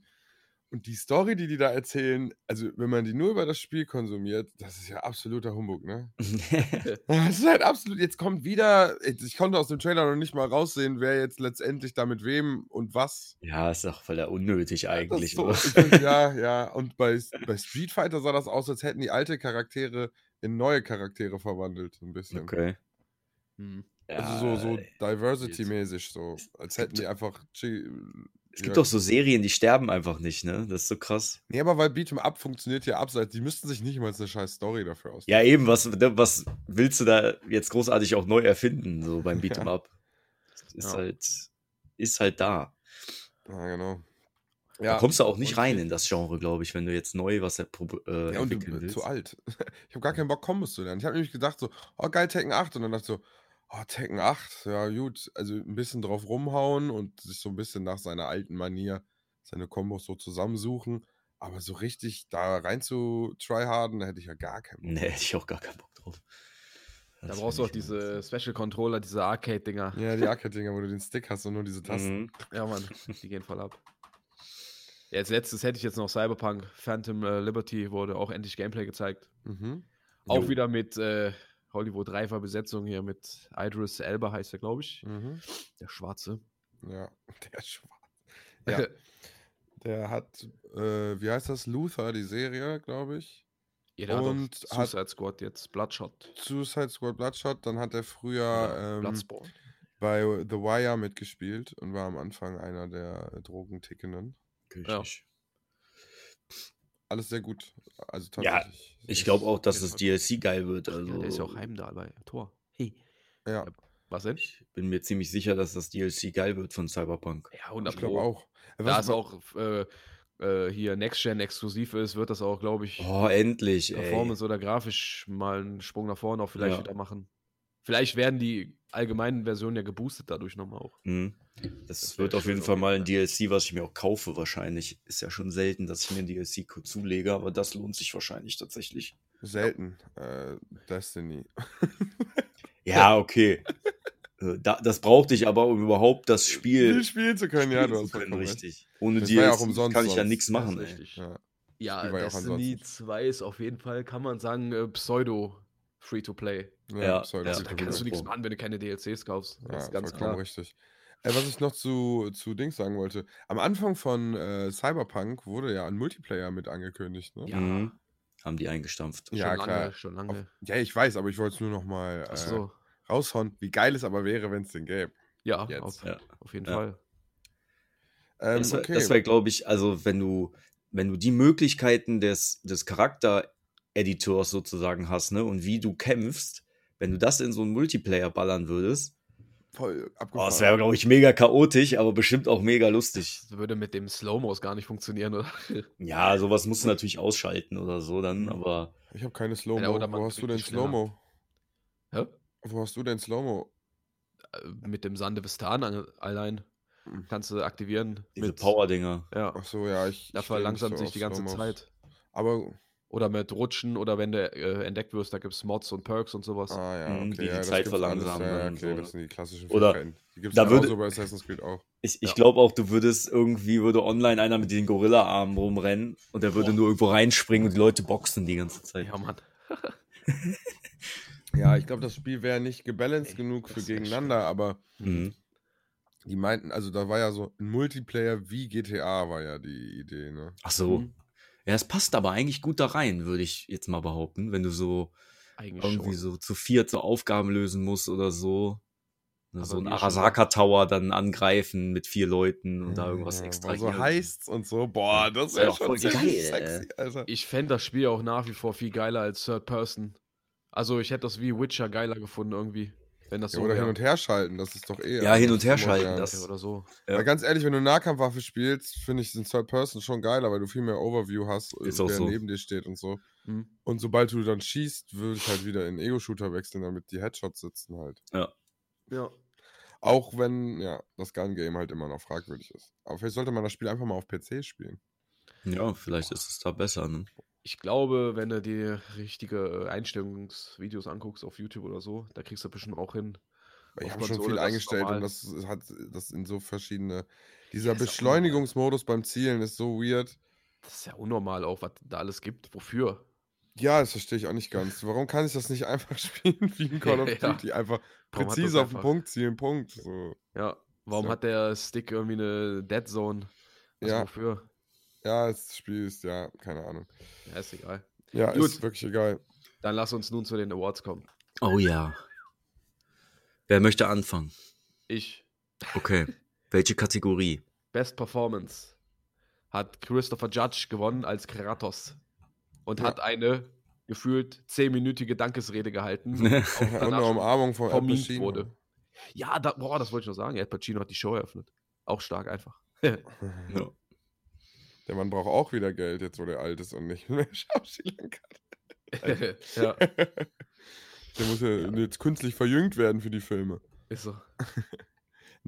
Und die Story, die die da erzählen, also wenn man die nur über das Spiel konsumiert, das ist ja absoluter Humbug, ne? Das ist halt absolut, jetzt kommt wieder, ich konnte aus dem Trailer noch nicht mal raussehen, wer jetzt letztendlich da mit wem und was. ja, ist doch voll unnötig eigentlich. so, find, ja, ja. Und bei, bei Street Fighter sah das aus, als hätten die alte Charaktere in neue Charaktere verwandelt, ein bisschen. Okay. Hm. Also so, so ey. Diversity-mäßig, so. Als hätten die einfach. Es gibt ja. doch so Serien, die sterben einfach nicht, ne? Das ist so krass. Nee, aber weil Beat'em Up funktioniert ja abseits, die müssten sich nicht mal eine scheiß Story dafür aus. Ja, eben, was, was willst du da jetzt großartig auch neu erfinden, so beim Beat'em Ja. Up? Ist Ja. halt, ist halt da. Ja, genau. da kommst du auch nicht und- rein in das Genre, glaube ich, wenn du jetzt neu was äh, Ja, und du, willst. zu alt. Ich habe gar keinen Bock, Kombos zu lernen. Ich habe nämlich gedacht, so, oh geil, Tekken 8. Und dann dachte ich so, oh, Tekken 8, ja gut. Also ein bisschen drauf rumhauen und sich so ein bisschen nach seiner alten Manier seine Kombos so zusammensuchen. Aber so richtig da rein zu tryharden, da hätte ich ja gar keinen Bock. Nee, hätte ich auch gar keinen Bock drauf. Da Das brauchst du auch diese. Special Controller, diese Arcade-Dinger. Ja, die Arcade-Dinger, wo du den Stick hast und nur diese Tasten. Mhm. Ja, Mann, die gehen voll ab. Ja, als letztes hätte ich jetzt noch Cyberpunk Phantom äh, Liberty, wurde auch endlich Gameplay gezeigt. Mhm. Auch Jo. wieder mit äh, Hollywood-Reifer-Besetzung hier mit Idris Elba, heißt er, glaube ich. Mhm. Der Schwarze. Ja, der Schwarz. Ja, der hat, äh, wie heißt das? Luther, die Serie, glaube ich. Jeder hat Und auch hat- Suicide Squad jetzt, Bloodshot. Suicide Squad Bloodshot, dann hat er früher Oder ähm, bei The Wire mitgespielt und war am Anfang einer der Drogentickenden. Richtig. Alles sehr gut. Also Ja, tatsächlich. Ich sehr glaube auch, dass das DLC geil wird. Also, Ja, der ist ja auch Heimdall bei Tor. Hey. Ja, Was denn? Ich bin mir ziemlich sicher, dass das DLC geil wird von Cyberpunk. Ja, 100 ich glaube auch. Äh, Da was es auch äh, äh, hier Next-Gen exklusiv ist, wird das auch, glaube ich, Oh, endlich, ey. Performance oder grafisch mal einen Sprung nach vorne auch vielleicht Ja. wieder machen. Vielleicht werden die allgemeinen Versionen ja geboostet dadurch nochmal auch. Mhm. Das, Das wird auf jeden Fall mal ein DLC, was ich mir auch kaufe, wahrscheinlich. Ist ja schon selten, dass ich mir ein DLC zulege, aber das lohnt sich wahrscheinlich tatsächlich. selten. Äh, Destiny. Ja, okay. Äh, da, das brauchte ich aber, um überhaupt das Spiel Spiel spielen zu können, ja, spielen du zu hast können, richtig. Ohne Das war ja DLC umsonst kann ich ja nichts machen. richtig. Ja. Ja, ja Destiny ansonsten. 2 ist auf jeden Fall, kann man sagen, äh, Pseudo Free-to-play. Ja, sorry, ja, das Da kannst du nichts machen, wenn du keine DLCs kaufst. Das Ja, ist ganz klar. richtig. Äh, was ich noch zu, zu Dings sagen wollte. Am Anfang von äh, Cyberpunk wurde ja ein Multiplayer mit angekündigt, ne? Ja. Mhm. Haben die eingestampft. Ja, schon klar. lange, schon Auf, lange. ja, ich weiß, aber ich wollte es nur noch mal äh, so. raushauen, wie geil es aber wäre, wenn es den gäbe. Ja, auf, Ja. auf jeden Ja. Fall. Ähm, Das, wär- okay. das wäre, glaube ich, also wenn du, wenn du die Möglichkeiten des, des Charakter-Editors sozusagen hast, ne, und wie du kämpfst, wenn du das in so einen Multiplayer ballern würdest, voll oh, abgefahren. das wäre, glaube ich, mega chaotisch, aber bestimmt auch mega lustig. Das würde mit dem Slow-Mos gar nicht funktionieren, oder? Ja, sowas musst du natürlich ausschalten oder so dann, aber ich habe keine Slow-Mo. Ja, Wo hast du denn. Slow-Mo? Hä? Wo hast du denn Slow-Mo? Äh, mit dem Sande Vistan an- allein Mhm. kannst du aktivieren. diese mit, Power-Dinger. Ja, Ach so, ja, ich. da verlangsamt so sich die ganze. Zeit. Aber, Oder mit Rutschen oder wenn du äh, entdeckt wirst, da gibt es Mods und Perks und sowas. ah ja, Mhm, okay. die die ja, Zeit verlangsamen Ja, okay, so, das sind die klassischen Oder Fähigkeiten. Die gibt es da da würde- genauso bei Assassin's Creed auch. Ich, ich Ja. glaube auch, du würdest irgendwie, würde online einer mit den Gorilla-Armen rumrennen und der würde Boah. nur irgendwo reinspringen und die Leute boxen die ganze Zeit. Ja, Mann. Ja, ich glaube, das Spiel wäre nicht gebalanced Ey, genug für gegeneinander, aber Mhm. die meinten, also da war ja so ein Multiplayer wie GTA war ja die Idee, ne? Ach so. Mhm. Ja, es passt aber eigentlich gut da rein, würde ich jetzt mal behaupten, wenn du so Eigentlich irgendwie schon. so zu viert so Aufgaben lösen musst oder so. Ne, Aber so ein Arasaka Tower dann angreifen mit vier Leuten und da irgendwas Ja, extra. so hier. heißt und so, boah, das Wär wäre doch schon voll geil, sexy, Alter. Ich fände das Spiel auch nach wie vor viel geiler als Third Person. Also ich hätte das wie Witcher geiler gefunden irgendwie. Wenn das Ja, so oder wär. hin und her schalten, das ist doch eh. Ja, hin und her ist schalten, das- Ja, oder so. Ja. Ganz ehrlich, wenn du Nahkampfwaffe spielst, finde ich den Third Person schon geiler, weil du viel mehr Overview hast, Ist auch wer so. neben dir steht und so. Hm. Und sobald du dann schießt, würde ich halt wieder in Ego-Shooter wechseln, damit die Headshots sitzen halt. Ja. Auch wenn, ja, das Gun-Game halt immer noch fragwürdig ist. Aber vielleicht sollte man das Spiel einfach mal auf PC spielen. Ja, vielleicht ist es da besser. Ne? Ich glaube, wenn du die richtige äh, Einstellungsvideos anguckst auf YouTube oder so, da kriegst du bestimmt auch hin. Ich habe schon viel eingestellt und das hat das in so verschiedene. Dieser auch Beschleunigungsmodus beim Zielen ist so weird. Das ist ja unnormal auch, was da alles gibt. Wofür? Ja, das verstehe ich auch nicht ganz. Warum kann ich das nicht einfach spielen wie in Call of Ja. Duty? Einfach Warum hat präzise auf den einfach- Punkt zielen, Punkt. So. Ja. Warum So. hat der Stick irgendwie eine Dead Zone? Also Ja. wofür? Ja, das Spiel ist, ja, keine Ahnung. Ja, ist egal. Ja, Gut. ist wirklich egal. Dann lass uns nun zu den Awards kommen. Oh ja. Wer möchte anfangen? Ich. Okay. Welche Kategorie? Best Performance hat Christopher Judge gewonnen als Kratos und Ja. hat eine gefühlt zehnminütige Dankesrede gehalten. Und danach eine Umarmung von Al Pacino. wurde. Ja, da, boah, das wollte ich noch sagen. Al Pacino hat die Show eröffnet. Auch stark einfach. Ja. Der Mann braucht auch wieder Geld, jetzt wo der alt ist und nicht mehr schauspielern kann. ja, Der muss ja jetzt künstlich verjüngt werden für die Filme. ist so.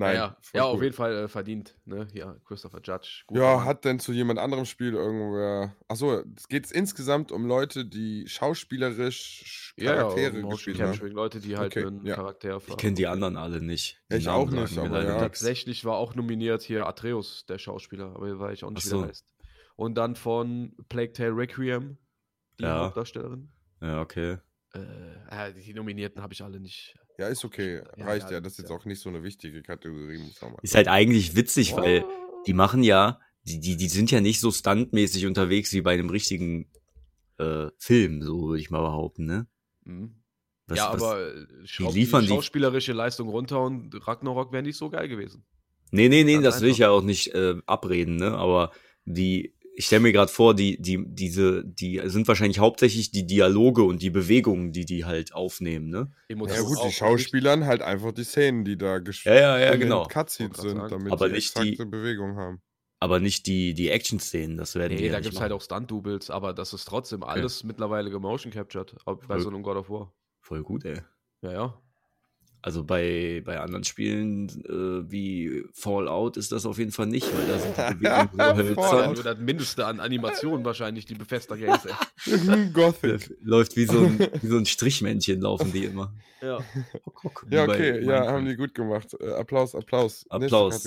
Nein. ja, ja cool. auf jeden Fall äh, verdient. Ne? Ja, Christopher Judge. Ja, Mann. hat denn zu jemand anderem Spiel irgendwer. Achso, es geht insgesamt um Leute, die schauspielerisch ja, ja, Charaktere Motion gespielt haben. Leute, die halt Okay, einen ja. Charakter Ich kenne die anderen alle nicht. Ja, ich auch nicht, aber ja. Tatsächlich war auch nominiert hier Atreus, der Schauspieler, aber weiß ich auch nicht, Ach wie der so. heißt. Und dann von Plague Tale Requiem, die Ja. Hauptdarstellerin. Ja, okay. Äh, die Nominierten habe ich alle nicht. Ja, ist okay. Ja, Reicht ja, ja. Das ist jetzt ja. auch nicht so eine wichtige Kategorie, muss man. Ist halt eigentlich witzig, weil Oh. die machen ja, die, die, die sind ja nicht so stuntmäßig unterwegs wie bei einem richtigen äh, Film, so würde ich mal behaupten, ne? Mhm. Was- ja, was- aber äh, Schau liefern die die- schauspielerische Leistung runter und Ragnarok wäre nicht so geil gewesen. Nee, nee, nee, Ganz das will ich ja auch nicht äh, abreden, ne? Aber die, ich stelle mir gerade vor, die, die, diese, die sind wahrscheinlich hauptsächlich die Dialoge und die Bewegungen, die die halt aufnehmen, ne? Ja Emotionen gut, auch die Schauspielern halt einfach die Szenen, die da Ja, gespielt ja, ja, genau. Cutscenes sind, sagen. damit Aber die nicht die- exakte Bewegung haben. Aber nicht die, die Action-Szenen, das werden die Nee, ja da gibt es halt auch Stunt-Doubles, aber das ist trotzdem alles mittlerweile gemotion captured ob bei Voll. so einem God of War. Voll gut, ey. Ja, ja. Also bei, bei anderen Spielen äh, wie Fallout ist das auf jeden Fall nicht, weil da sind die Bewegungen so hölzern. nur das Mindeste an Animationen wahrscheinlich, die Bethesda Games. Gothic. Läuft wie so, ein, wie so ein Strichmännchen, laufen die immer. Ja. Wie Ja, okay, ja, haben die gut gemacht. Äh, Applaus, Applaus. Applaus.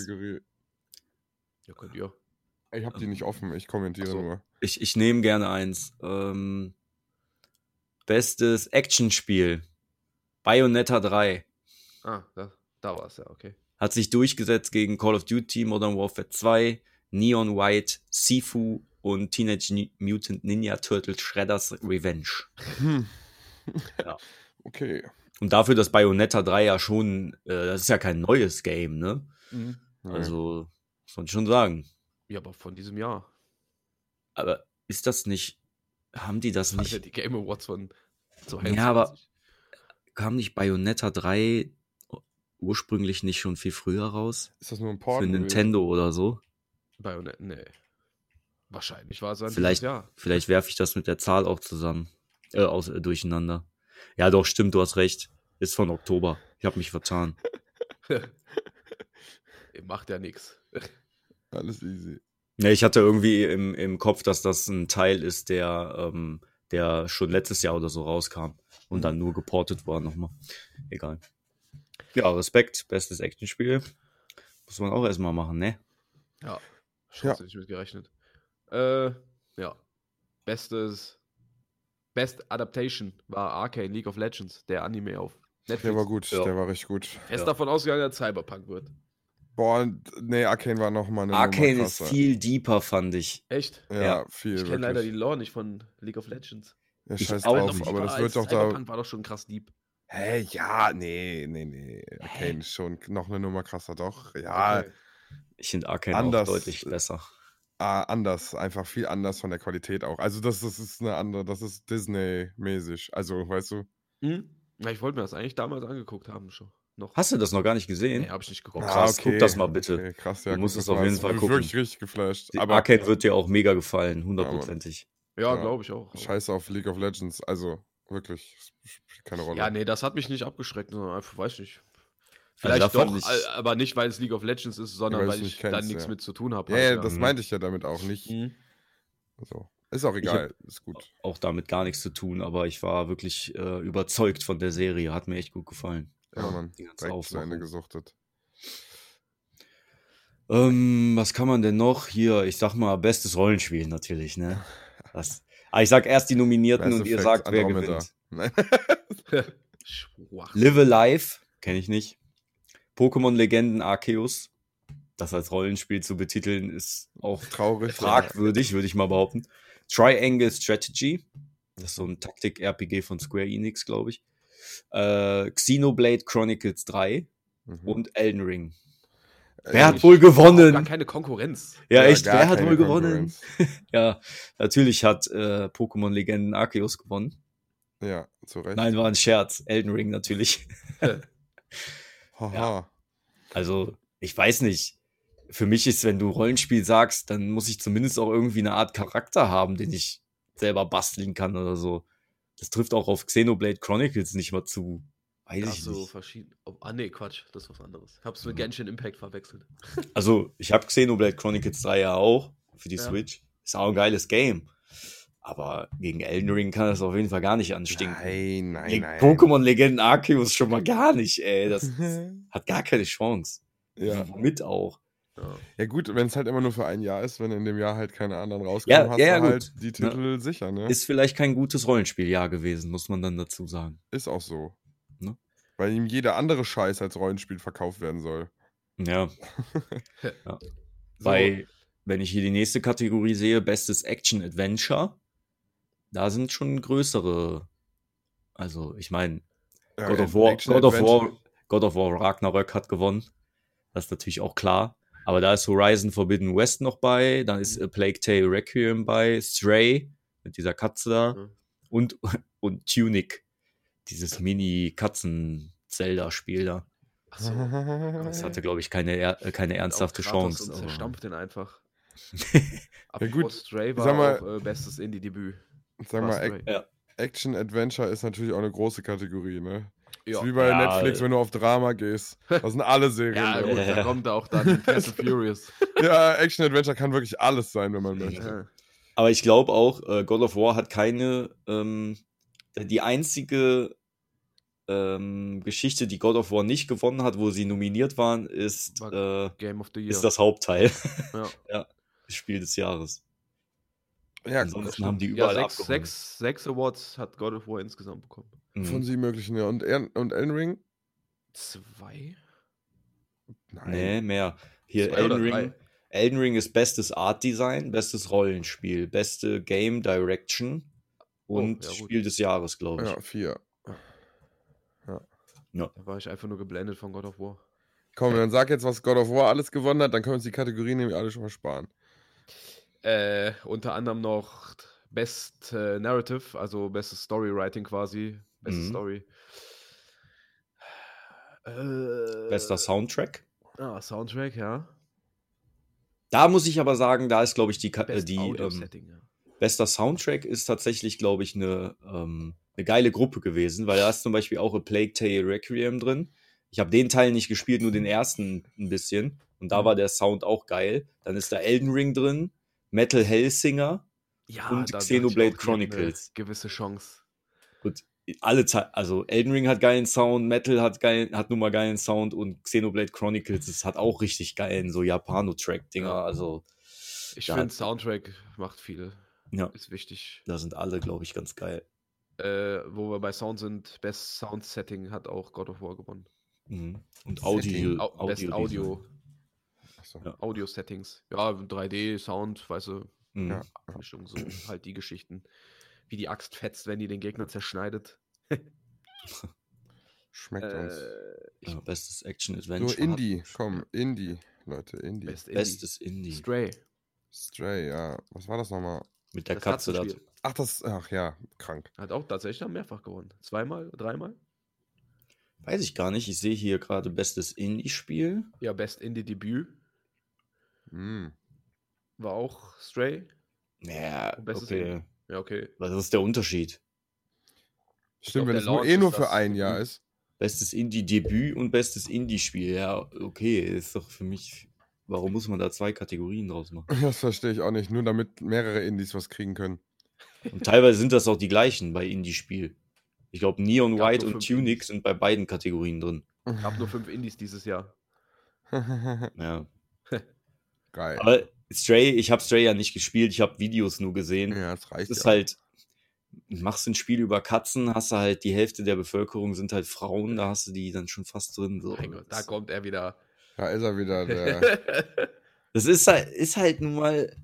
Ja, könnt ihr. Ich hab die nicht offen, ich kommentiere Ach so. nur. Ich, ich nehme gerne eins. Ähm, bestes Actionspiel. Bayonetta 3. Ah, da, da war es ja, okay. Hat sich durchgesetzt gegen Call of Duty, Modern Warfare 2, Neon White, Sifu und Teenage Mutant Ninja Turtle Shredders Revenge. Hm. Ja. Okay. Und dafür, dass Bayonetta 3 ja schon, äh, das ist ja kein neues Game, ne? Mhm. Also, muss man schon sagen. Ja, aber von diesem Jahr. Aber ist das nicht, haben die das Das waren ja nicht, die Game Awards von Ja, aber- kam nicht Bayonetta 3 ursprünglich nicht schon viel früher raus? Ist das nur ein Port? Für gewesen? Nintendo oder so? Bayonet, nee. Wahrscheinlich war es ein Vielleicht- Jahr. Vielleicht werfe ich das mit der Zahl auch zusammen. Äh, aus, äh, durcheinander. Ja, doch, stimmt, du hast recht. Ist von Oktober. Ich habe mich vertan. Macht ja nichts. Alles easy. Ja, ich hatte irgendwie im, im Kopf, dass das ein Teil ist, der, ähm, der schon letztes Jahr oder so rauskam und dann nur geportet war nochmal. Egal. Ja, Respekt, bestes Actionspiel. Muss man auch erstmal machen, ne? Ja. Schon Ja. nicht mit gerechnet. Äh, ja. Bestes. Best Adaptation war Arcane League of Legends, der Anime auf Netflix. Der war gut, Ja. der war richtig gut. Fest Ja. davon ausgegangen, dass Cyberpunk wird. Boah, nee, Arcane war nochmal eine Arcane Nummer ist viel deeper, fand ich. Echt? Ja, Ja. viel. Ich kenne leider die. Lore nicht von League of Legends. Ja, Ich scheiß auch drauf, nicht. aber das wird doch da. Cyberpunk war doch schon krass deep. Hä, ja, nee, nee, nee. Arcane ist schon noch eine Nummer krasser, doch. Ja, Okay. Ich finde Arcane Anders, auch deutlich äh, besser. ah, anders, einfach viel anders von der Qualität auch. Also das, das ist eine andere, das ist Disney-mäßig. Also, weißt du? Hm? Ja, ich wollte mir das eigentlich damals angeguckt haben schon. Noch. Hast du das noch gar nicht gesehen? Nee, habe ich nicht Oh, geguckt. krass, guck das mal bitte. Okay, krass, Du ja. musst guck es das auf jeden Es Fall gucken. wirklich richtig geflasht. Die Aber Arcane wird dir auch mega gefallen, hundertprozentig. Ja, Ja. glaube ich auch. scheiße auf League of Legends. Also, wirklich, spielt keine Rolle. Ja, nee, das hat mich nicht abgeschreckt, sondern einfach, weiß nicht. Also Vielleicht fand doch, ich- aber nicht, weil es League of Legends ist, sondern weil ich nicht dann kennst, nichts ja. mit zu tun habe. ja, ja, das Mhm. meinte ich ja damit auch nicht. Mhm. So. Ist auch egal, ist gut. Auch damit gar nichts zu tun, aber ich war wirklich äh, überzeugt von der Serie. Hat mir echt gut gefallen. Ja, Ja, ganze direkt zu Ende gesuchtet. Ähm, was kann man denn noch? Hier, ich sag mal, bestes Rollenspiel natürlich, ne? Das, ah, ich sag erst die Nominierten Mass und ihr Effect sagt, wer Andromeda. gewinnt. Nein. Schwach. Live Alive, kenne ich nicht. Pokémon Legenden Arceus. Das als Rollenspiel zu betiteln, ist auch Traurig. fragwürdig, würde ich mal behaupten. Triangle Strategy. Das ist so ein Taktik-RPG von Square Enix, glaube ich. Äh, Xenoblade Chronicles 3 Mhm. und Elden Ring. Äh, Wer hat ich- wohl Gar gewonnen? keine Konkurrenz. Ja, ja, echt, gar wer hat wohl gewonnen? Ja, natürlich hat äh, Pokémon Legenden Arceus gewonnen. Ja, zu Recht. Nein, war ein Scherz. Elden Ring natürlich. Haha. ja. Also, ich weiß nicht. Für mich ist, wenn du Rollenspiel sagst, dann muss ich zumindest auch irgendwie eine Art Charakter haben, den ich selber basteln kann oder so. Das trifft auch auf Xenoblade Chronicles nicht mal zu. Weiß Ach ich so, nicht. verschieden. Oh, ah, nee, Quatsch, das ist was anderes. Ich hab's mit Ja. Genshin Impact verwechselt. Also, ich habe Xenoblade Chronicles 3 ja auch für die Ja. Switch. Ist auch ein geiles Game. Aber gegen Elden Ring kann das auf jeden Fall gar nicht anstinken. Nein, nein, Gegen nein. Pokémon Legenden Arceus schon mal gar nicht, ey. Das hat gar keine Chance. ja. Womit auch. Ja. ja, gut, wenn es halt immer nur für ein Jahr ist, wenn in dem Jahr halt keine anderen rauskommen, Ja, hast ja, du ja, halt die Titel sicher, ne? Ist vielleicht kein gutes Rollenspieljahr gewesen, muss man dann dazu sagen. Ist auch so. Weil ihm jeder andere Scheiß als Rollenspiel verkauft werden soll. Ja, So, weil, wenn ich hier die nächste Kategorie sehe, bestes Action-Adventure, da sind schon größere. Also, ich meine, Ja, God, of War, God, of Adventure- War, God of War Ragnarök hat gewonnen. Das ist natürlich auch klar. Aber da ist Horizon Forbidden West noch bei, dann ist A Plague Tale Requiem bei, Stray mit dieser Katze da Ja. und, und Tunic, dieses Mini-Katzen-Zelda-Spiel da. Ach so. Das hatte, glaube ich, keine, er- äh, keine ernsthafte Chance. Und aber- zerstampft den einfach. Ja, gut. Stray Sag war mal- auch äh, bestes Indie-Debüt. Sag mal. Ac Ja. Action Adventure ist natürlich auch eine große Kategorie, ne? Ja. Ist wie bei Ja, Netflix, wenn du auf Drama gehst. Das sind alle Serien. Ja, drin. gut, Ja. da kommt auch dann Fast and Furious. ja, Action Adventure kann wirklich alles sein, wenn man möchte. Aber ich glaube auch, äh, God of War hat keine, ähm, die einzige ähm, Geschichte, die God of War nicht gewonnen hat, wo sie nominiert waren, ist, äh, Game of the Year. ist das Hauptteil. ja. Spiel des Jahres. Ja, Ansonsten haben die ja, überall sechs, abgeholt. sechs, sechs Awards hat God of War insgesamt bekommen. Mhm. von sie möglichen, ja. Und, und Elden Ring? Zwei? Nee, mehr. Hier Zwei Elden? Ring. Elden Ring ist bestes Art Design, bestes Rollenspiel, beste Game Direction und Oh, ja. Spiel des Jahres, glaube ich. Ja, vier. Ja. Da war ich einfach nur geblendet von God of War. Komm, dann sag jetzt, was God of War alles gewonnen hat, dann können wir uns die Kategorien nämlich alle schon mal sparen. Äh, unter anderem noch Best äh, Narrative, also bestes Storywriting quasi. Beste Mhm. Story. Äh, Bester Soundtrack. Ah, Soundtrack, ja. Da muss ich aber sagen, da ist, glaube ich, die, äh, Best die ähm, Setting, ja. bester Soundtrack ist tatsächlich, glaube ich, eine, ähm, eine geile Gruppe gewesen, weil da ist zum Beispiel auch A Plague Tale Requiem drin. Ich habe den Teil nicht gespielt, nur den ersten ein bisschen. Und da Mhm. war der Sound auch geil. Dann ist da Elden Ring drin, Metal Hellsinger Ja, und Xenoblade Chronicles. Gewisse Chance. Gut, alle Zeit, also Elden Ring hat geilen Sound, Metal hat geil, hat nun mal geilen Sound und Xenoblade Chronicles, das hat auch richtig geilen, so Japano-Track-Dinger. Ja. Also, Ich finde, Soundtrack macht viel. ja, Ist wichtig. da sind alle, glaube ich, ganz geil. Äh, wo wir bei Sound sind, Best Sound Setting hat auch God of War gewonnen. Mhm. Und Setting. Audio, Au Best Audio, Achso. Ja. Audio-Settings. Ja, 3D, Sound, weißt du, Mhm. Ja. Mischung, so halt die Geschichten. Wie die Axt fetzt, wenn die den Gegner zerschneidet. Schmeckt uns. Äh, ich, Ja, bestes Action-Adventure. So, Indie, hat- komm, Indie, Leute, Indie. Best Indie. Bestes Indie. Stray. Stray, ja. Was war das nochmal? Mit der Das Katze da. Ach, das, ach ja, krank. Hat auch tatsächlich dann mehrfach gewonnen. Zweimal, dreimal? Weiß ich gar nicht. Ich sehe hier gerade bestes Indie-Spiel. Ja, Best Indie Debüt Hm. war auch Stray. Ja, bestes okay. Ja, okay. Was ist der Unterschied? Stimmt, glaub, wenn es nur eh nur für ein Jahr ist. Bestes Indie-Debüt und bestes Indie-Spiel. Ja, okay. Ist doch für mich. Warum muss man da zwei Kategorien draus machen? Das verstehe ich auch nicht. Nur damit mehrere Indies was kriegen können. Und teilweise sind das auch die gleichen bei Indie-Spiel. Ich glaube, Neon Gab White und Tunic Indies. sind bei beiden Kategorien drin. Gab nur fünf Indies dieses Jahr. Ja. Geil. Aber Stray, ich habe Stray ja nicht gespielt, ich habe Videos nur gesehen. ja, das reicht Es ist ja. halt, machst ein Spiel über Katzen, hast du halt die Hälfte der Bevölkerung sind halt Frauen, da hast du die dann schon fast drin. So. Mein Gott, da Das- kommt er wieder. Da ist er wieder, der. Das ist halt, ist halt nun mal,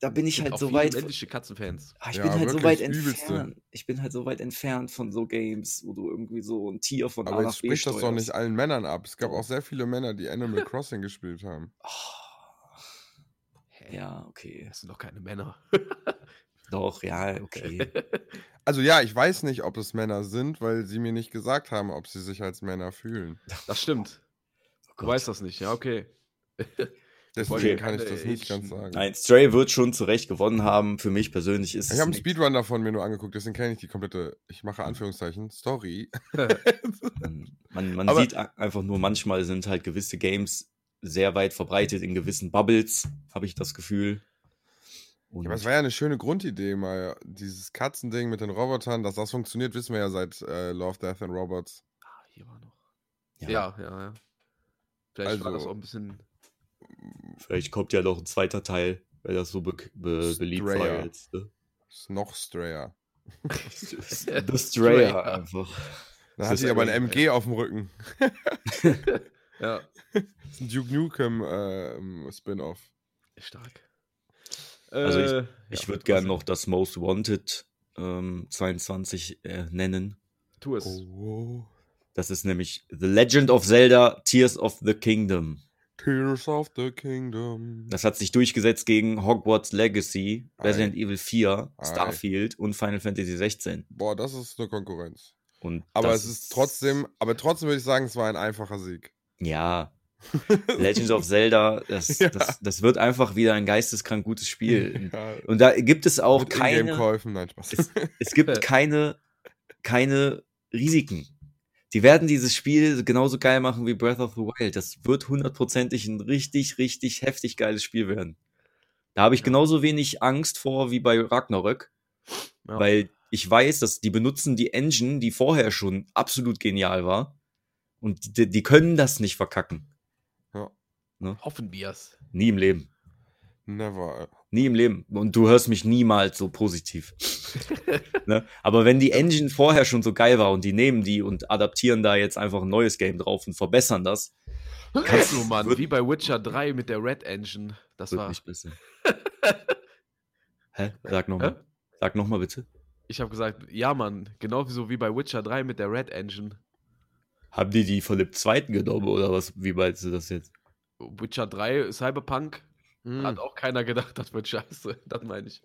da bin ich halt so weit. männliche Katzenfans. Ah, ich Ja, bin halt so weit Übelste. entfernt. Ich bin halt so weit entfernt von so Games, wo du irgendwie so ein Tier von Aber A nach B spricht das doch nicht allen Männern ab. Es gab auch sehr viele Männer, die Animal Crossing gespielt haben. Oh, ja, okay. Das sind doch keine Männer. Doch, ja, okay. Also ja, ich weiß nicht, ob es Männer sind, weil sie mir nicht gesagt haben, ob sie sich als Männer fühlen. Das stimmt. Oh Du weißt das nicht, ja, okay. Deswegen Okay. kann ich das nicht ganz Age- sagen. Nein, Stray wird schon zu Recht gewonnen haben. Für mich persönlich ist Ich es. habe einen nix. Speedrun davon mir nur angeguckt, deswegen kenne ich die komplette, ich mache Anführungszeichen, Story. Man, man, man sieht einfach nur, manchmal sind halt gewisse Games sehr weit verbreitet in gewissen Bubbles, habe ich das Gefühl. Und Ja, aber es war ja eine schöne Grundidee, mal dieses Katzending mit den Robotern, dass das funktioniert, wissen wir ja seit äh, Love, Death and Robots. Ah, hier war noch. ja, Ja, ja, ja. Vielleicht war das Also- auch ein bisschen. Vielleicht kommt ja noch ein zweiter Teil, weil das so be be beliebt war Strayer. jetzt. Ne? Ist noch Strayer. The Strayer einfach. Da Das hat ist sie aber ein MG auf dem Rücken. Ja, Das ist ein Duke Nukem äh, Spin-off. stark. Also ich- Äh, Ich ja, würde gerne noch das Most Wanted ähm, 22 äh, nennen. Tu es. Oh. Das ist nämlich The Legend of Zelda Tears of the Kingdom. Tears of the Kingdom. Das hat sich durchgesetzt gegen Hogwarts Legacy, Ei. Resident Evil 4, Ei. Starfield und Final Fantasy 16. Boah, das ist eine Konkurrenz. Und Aber es ist trotzdem, aber trotzdem würde ich sagen, es war ein einfacher Sieg. Ja. Legend of Zelda, das, Ja. das, das wird einfach wieder ein geisteskrank gutes Spiel. Ja, Und da gibt es auch mit keine, nein, es, es gibt keine, keine Risiken. Die werden dieses Spiel genauso geil machen wie Breath of the Wild. Das wird hundertprozentig ein richtig, richtig heftig geiles Spiel werden. Da habe ich Ja. genauso wenig Angst vor wie bei Ragnarök, Ja. weil ich weiß, dass die benutzen die Engine, die vorher schon absolut genial war. Und die, die können das nicht verkacken. Hoffen wir es. Nie im Leben. Never. Nie im Leben. Und du hörst mich niemals so positiv. ne? Aber wenn die Engine vorher schon so geil war und die nehmen die und adaptieren da jetzt einfach ein neues Game drauf und verbessern das, Kannst du, Mann, wird- wie bei Witcher 3 mit der Red Engine. Das wird war. nicht besser. Hä? Sag Hä? nochmal. Sag nochmal bitte. Ich habe gesagt, ja, Mann, genau so wie bei Witcher 3 mit der Red Engine. Haben die die von dem zweiten genommen oder was? Wie meinst du das jetzt? Witcher 3, Cyberpunk, Hm. hat auch keiner gedacht, das wird scheiße. Das meine ich.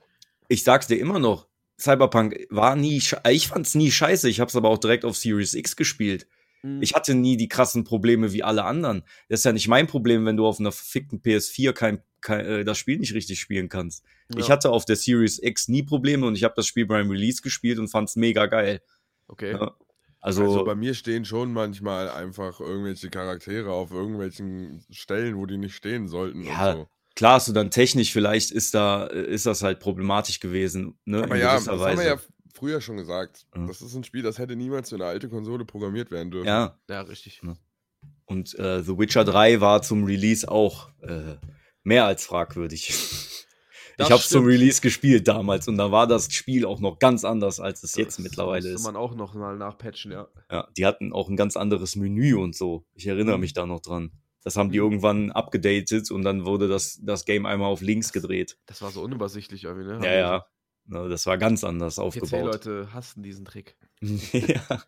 Ich sag's dir immer noch. Cyberpunk war nie, ich fand's nie scheiße. Ich hab's aber auch direkt auf Series X gespielt. Hm. Ich hatte nie die krassen Probleme wie alle anderen. Das ist ja nicht mein Problem, wenn du auf einer verfickten PS4 kein, kein, äh, das Spiel nicht richtig spielen kannst. Ich Ja, hatte auf der Series X nie Probleme und ich habe das Spiel beim Release gespielt und fand's mega geil. Okay. Ja. Also, Also bei mir stehen schon manchmal einfach irgendwelche Charaktere auf irgendwelchen Stellen, wo die nicht stehen sollten Ja, und so. Klar, so dann technisch vielleicht ist da äh, ist das halt problematisch gewesen, ne? Aber in ja, das gewisser haben wir ja Weise. früher schon gesagt. Ja. Das ist ein Spiel, das hätte niemals für eine alte Konsole programmiert werden dürfen. ja. Ja, richtig. Und äh, The Witcher 3 war zum Release auch äh, mehr als fragwürdig. Das ich habe zum. Release gespielt damals und da war das Spiel auch noch ganz anders, als es jetzt Das mittlerweile müsste ist. man auch noch mal nachpatchen, ja. Ja, die hatten auch ein ganz anderes Menü und so. Ich erinnere mich da noch dran. Das haben die Mhm. irgendwann abgedatet und dann wurde das, das Game einmal auf links gedreht. Das war so unübersichtlich irgendwie, ne? Ja, ja. Na, Das war ganz anders aufgebaut. PC-Leute hassen diesen Trick. ja.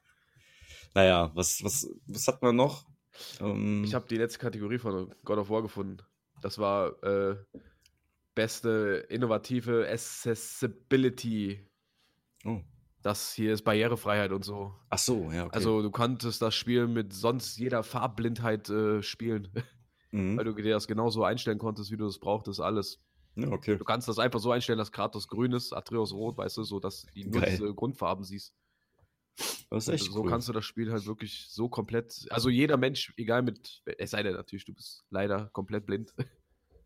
Naja, was, was, was hat man noch? Ähm, Ich habe die letzte Kategorie von God of War gefunden. Das war äh, beste innovative Accessibility. oh. Das hier ist Barrierefreiheit und so. Ach so, ja, okay. Also du konntest das Spiel mit sonst jeder Farbblindheit äh, spielen, Mhm. weil du dir das genauso einstellen konntest, wie du es brauchtest, alles. ja, okay. Du kannst das einfach so einstellen, dass Kratos grün ist, Atreus rot, weißt du, so dass du nur diese Grundfarben siehst. Das ist echt so cool. kannst du das Spiel halt wirklich so komplett, also jeder Mensch, egal mit, es sei denn natürlich, du bist leider komplett blind,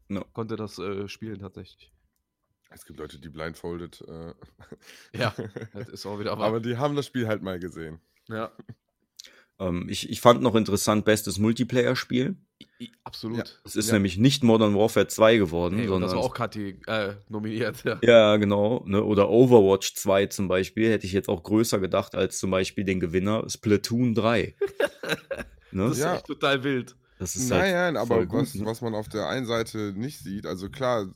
No. konnte das äh, spielen tatsächlich. Es gibt Leute, die blindfolded. Äh, Ja, das ist auch wieder aber aber. die haben das Spiel halt mal gesehen. Ja, Ähm, ich, ich fand noch interessant, bestes Multiplayer-Spiel. absolut. Es ist Ja. nämlich nicht Modern Warfare 2 geworden, Ey, und sondern das war auch Kati äh, nominiert. Ja. Ja, genau. Ne? Oder Overwatch 2 zum Beispiel hätte ich jetzt auch größer gedacht als zum Beispiel den Gewinner Splatoon 3. ne? Das ist Ja. echt total wild. Das ist halt Nein, nein, aber gut, was, ne? was man auf der einen Seite nicht sieht, also klar,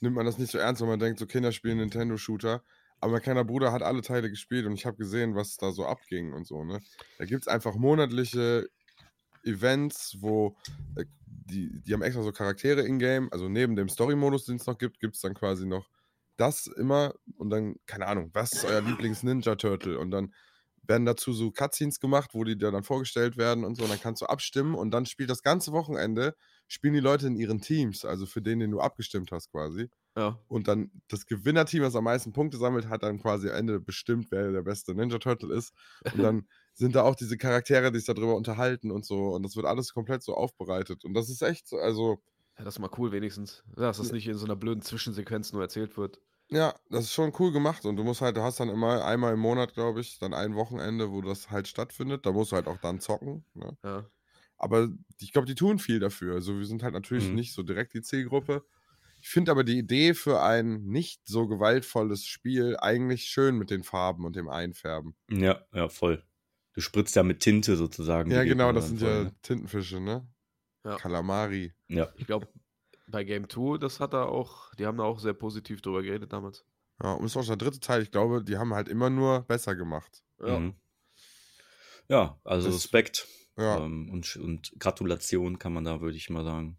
nimmt man das nicht so ernst, wenn man denkt, so Kinder spielen Nintendo-Shooter. Aber mein kleiner Bruder hat alle Teile gespielt und ich habe gesehen, was da so abging und so, ne? Da gibt es einfach monatliche Events, wo äh, die, die haben extra so Charaktere in-game, also neben dem Story-Modus, den es noch gibt, gibt es dann quasi noch das immer und dann, keine Ahnung, was ist euer Lieblings-Ninja-Turtle? Und dann werden dazu so Cutscenes gemacht, wo die dir dann vorgestellt werden und so, und dann kannst du abstimmen und dann spielt das ganze Wochenende, spielen die Leute in ihren Teams, also für den, den du abgestimmt hast quasi. Ja. Und dann das Gewinnerteam, das am meisten Punkte sammelt, hat dann quasi am Ende bestimmt, wer der beste Ninja Turtle ist. Und dann sind da auch diese Charaktere, die sich darüber unterhalten und so. Und das wird alles komplett so aufbereitet. Und das ist echt, so- also, ja, das ist mal cool wenigstens. Dass das nicht in so einer blöden Zwischensequenz nur erzählt wird. Ja, das ist schon cool gemacht. Und du musst halt, du hast dann immer einmal im Monat, glaube ich, dann ein Wochenende, wo das halt stattfindet. Da musst du halt auch dann zocken. Ne? Ja. Aber ich glaube, die tun viel dafür. Also wir sind halt natürlich Mhm. nicht so direkt die Zielgruppe. Ich finde aber die Idee für ein nicht so gewaltvolles Spiel eigentlich schön mit den Farben und dem Einfärben. Ja, ja, voll. Du spritzt ja mit Tinte sozusagen. Ja, genau, das sind voll, ja ne? Tintenfische, ne? Ja. Kalamari. Ja, Ich glaube, bei Game 2, das hat er auch, die haben da auch sehr positiv drüber geredet damals. Ja, und das ist auch der dritte Teil. Ich glaube, die haben halt immer nur besser gemacht. Ja. Mhm. ja also Das- Respekt Ja. ähm, und, und Gratulation kann man da, würde ich mal sagen.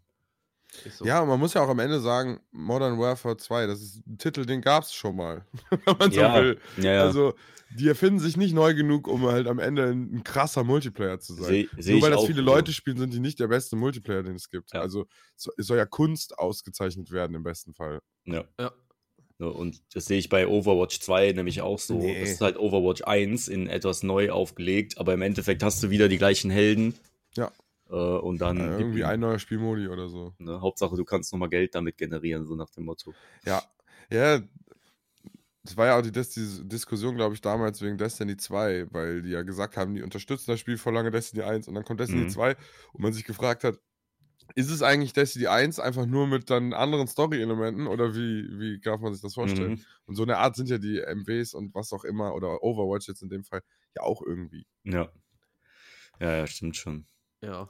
So. Ja, und man muss ja auch am Ende sagen, Modern Warfare 2, das ist ein Titel, den gab es schon mal, wenn man so ja, will. ja, ja. Also, die erfinden sich nicht neu genug, um halt am Ende ein, ein krasser Multiplayer zu sein. Seh- seh Nur weil das auch viele so. Leute spielen, sind die nicht der beste Multiplayer, den es gibt. Ja. Also, so, es soll ja Kunst ausgezeichnet werden im besten Fall. Ja, Und das sehe ich bei Overwatch 2 nämlich auch so. Nee. Das ist halt Overwatch 1 in etwas neu aufgelegt, aber im Endeffekt hast du wieder die gleichen Helden. Ja. Äh, und dann Äh, irgendwie ein neuer Spielmodi oder so. ne, Hauptsache, du kannst nochmal Geld damit generieren, so nach dem Motto. Ja, ja. Das war ja auch die Dis die Diskussion, glaube ich, damals wegen Destiny 2, weil die ja gesagt haben, die unterstützen das Spiel vor lange Destiny 1 und dann kommt Destiny Mhm. 2 und man sich gefragt hat, ist es eigentlich Destiny 1 einfach nur mit dann anderen Story-Elementen oder wie, wie darf man sich das vorstellen? Mhm. Und so eine Art sind ja die MWs und was auch immer oder Overwatch jetzt in dem Fall ja auch irgendwie. Ja. Ja, ja, stimmt schon. ja.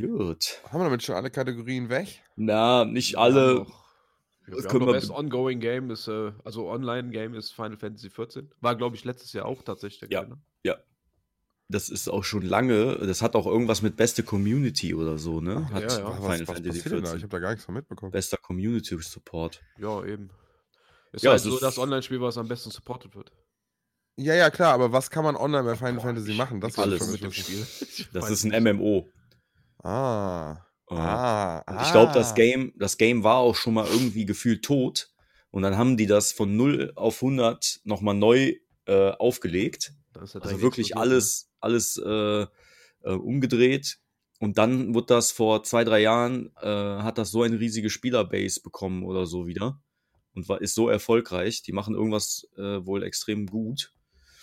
Gut. Haben wir damit schon alle Kategorien weg? Na, nicht alle. Ja, Das wir können haben noch wir Best Ongoing Game ist, äh, also Online Game ist Final Fantasy 14. War, glaube ich, letztes Jahr auch tatsächlich der Ja. Gewinner. Ja. das ist auch schon lange, das hat auch irgendwas mit beste Community oder so, ne? Ach, Hat ja, ja. Was, Final was Fantasy passiert denn da? 14. Ich habe da gar nichts von mitbekommen. Bester Community Support. Ja, eben. Ist Ja, halt es so ist- das Online-Spiel, was am besten supported wird. Ja, ja, klar, aber was kann man online bei Final Boah, Fantasy machen? Das ich will alles mit dem. Spiel. Das ist ein. MMO. Ah. Äh, Ah. Und ich glaube, das ah. Game, das Game war auch schon mal irgendwie gefühlt tot. Und dann haben die das von 0 auf 100 nochmal neu äh, aufgelegt. Also wirklich explodiert, alles, alles äh, äh, umgedreht. Und dann wurde das vor zwei, drei Jahren, äh, hat das so eine riesige Spielerbase bekommen oder so wieder. Und war, ist so erfolgreich. Die machen irgendwas äh, wohl extrem gut.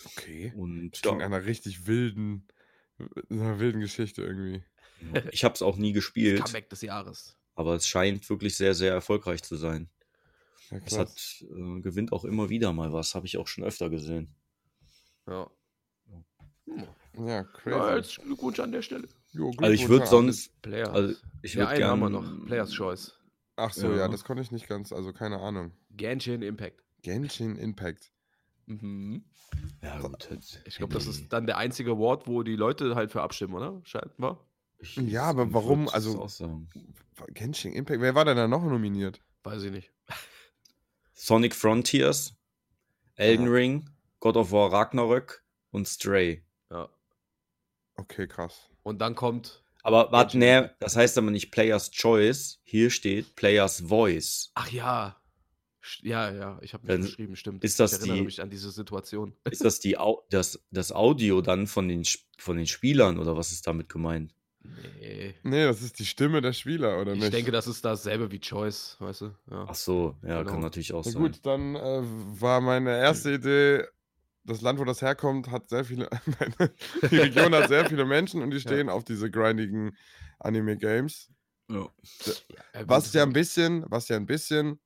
Okay. Und Das klingt ja, einer richtig wilden, einer wilden Geschichte irgendwie. Ich habe es auch nie gespielt, Comeback des Jahres. aber es scheint wirklich sehr, sehr erfolgreich zu sein. Ja, Es hat, äh, gewinnt auch immer wieder mal was, habe ich auch schon öfter gesehen. Ja. Hm. Ja, crazy. Ja, herzlichen Glückwunsch an der Stelle. Jo, Also ich Glückwunsch würde an sonst, Players. also ich ja, würde einen gerne haben wir noch. Players Choice. Ach so, ja. Ja. das konnte ich nicht ganz, also keine Ahnung. Genshin Impact. Genshin Impact. Mhm. Ja, gut. Ich glaube, das ist dann der einzige Award, wo die Leute halt für abstimmen, oder? Scheinbar. Ich- Ja, aber warum? Also-. Genshin Impact. Wer war denn da noch nominiert? Weiß ich nicht. Sonic Frontiers, Elden Ja. Ring, God of War Ragnarök und Stray. Ja. Okay, krass. Und dann kommt. Aber warte, Impact. das heißt aber nicht Players Choice. Hier steht Players Voice. Ach ja. Ja, ja, ich habe mich Dann geschrieben, stimmt. ist das ich erinnere die- mich an diese Situation. Ist das die Au das, das Audio dann von den, von den Spielern oder was ist damit gemeint? Nee. Nee, das ist die Stimme der Spieler, oder Ich nicht? denke, das ist dasselbe wie Choice, weißt du? Ja. Ach so, ja, Genau. kann natürlich auch Na sein. gut, dann äh, war meine erste Idee, das Land, wo das herkommt, hat sehr viele, die Region hat sehr viele Menschen und die stehen auf diese grindigen Anime-Games. Ja. Ja, Was ja ein bisschen, was ja ein bisschen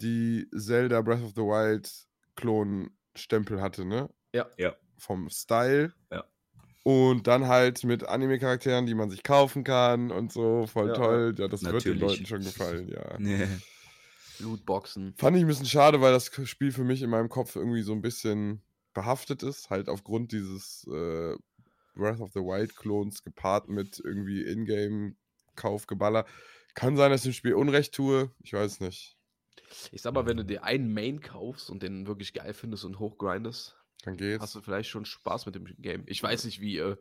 die Zelda Breath of the Wild Klon-Stempel hatte, ne? Ja. Ja. Vom Style. Ja. Und dann halt mit Anime-Charakteren, die man sich kaufen kann und so, voll Ja, toll. Ja, das wird den Natürlich. Leuten schon gefallen, ja. Nee. Lootboxen. Fand ich ein bisschen schade, weil das Spiel für mich in meinem Kopf irgendwie so ein bisschen behaftet ist, halt aufgrund dieses äh, Breath of the Wild Klons gepaart mit irgendwie Ingame-Kaufgeballer. Kann sein, dass ich dem Spiel Unrecht tue, ich weiß nicht. Ich sag mal, wenn du dir einen Main kaufst und den wirklich geil findest und hochgrindest, Dann geht's. hast du vielleicht schon Spaß mit dem Game. Ich weiß nicht, wie, äh,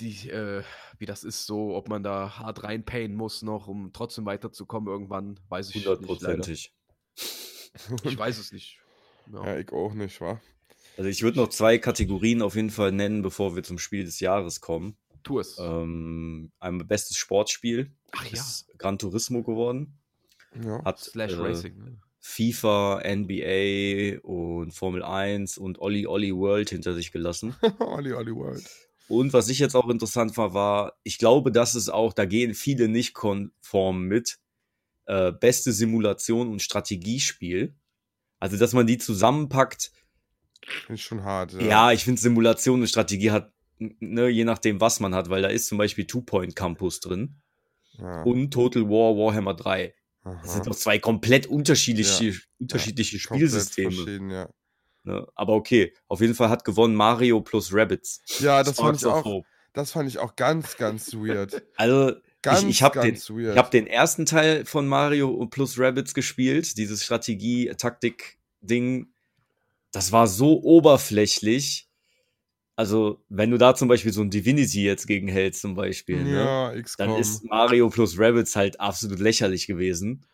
die, äh, wie das ist, so, ob man da hart reinpayen muss noch, um trotzdem weiterzukommen irgendwann, weiß ich nicht. Hundertprozentig. Ich weiß es nicht. Ja. Ja, ich auch nicht, wa? Also ich würde noch zwei Kategorien auf jeden Fall nennen, bevor wir zum Spiel des Jahres kommen. Tu es. Ähm, einmal bestes Sportspiel. Ach ja, Ist Gran Turismo geworden. Ja. Hat Slash äh, Racing. Ne? FIFA, NBA und Formel 1 und Olli Olli World hinter sich gelassen. Olli Olli World. Und was ich jetzt auch interessant war, war, ich glaube, dass es auch, da gehen viele nicht konform mit, äh, beste Simulation und Strategiespiel. Also, dass man die zusammenpackt. Finde ich schon hart. Ja. Ja, ich finde Simulation und Strategie hat, ne, je nachdem, was man hat, weil da ist zum Beispiel Two Point Campus drin ja. und Total War Warhammer 3. Das Aha. sind doch zwei komplett unterschiedliche, Ja. unterschiedliche Komplett Spielsysteme. ja. Ne? Aber okay, auf jeden Fall hat gewonnen Mario plus Rabbits. Ja, das fand Sparks ich of auch, Hope. das fand ich auch ganz, ganz weird. Also, Ganz, ich, ich habe den, weird. ich hab den ersten Teil von Mario plus Rabbits gespielt, dieses Strategie-Taktik-Ding. Das war so oberflächlich. Also, wenn du da zum Beispiel so ein Divinity jetzt gegen hältst, zum Beispiel, ne? ja, dann XCOM. ist Mario plus Rabbits halt absolut lächerlich gewesen.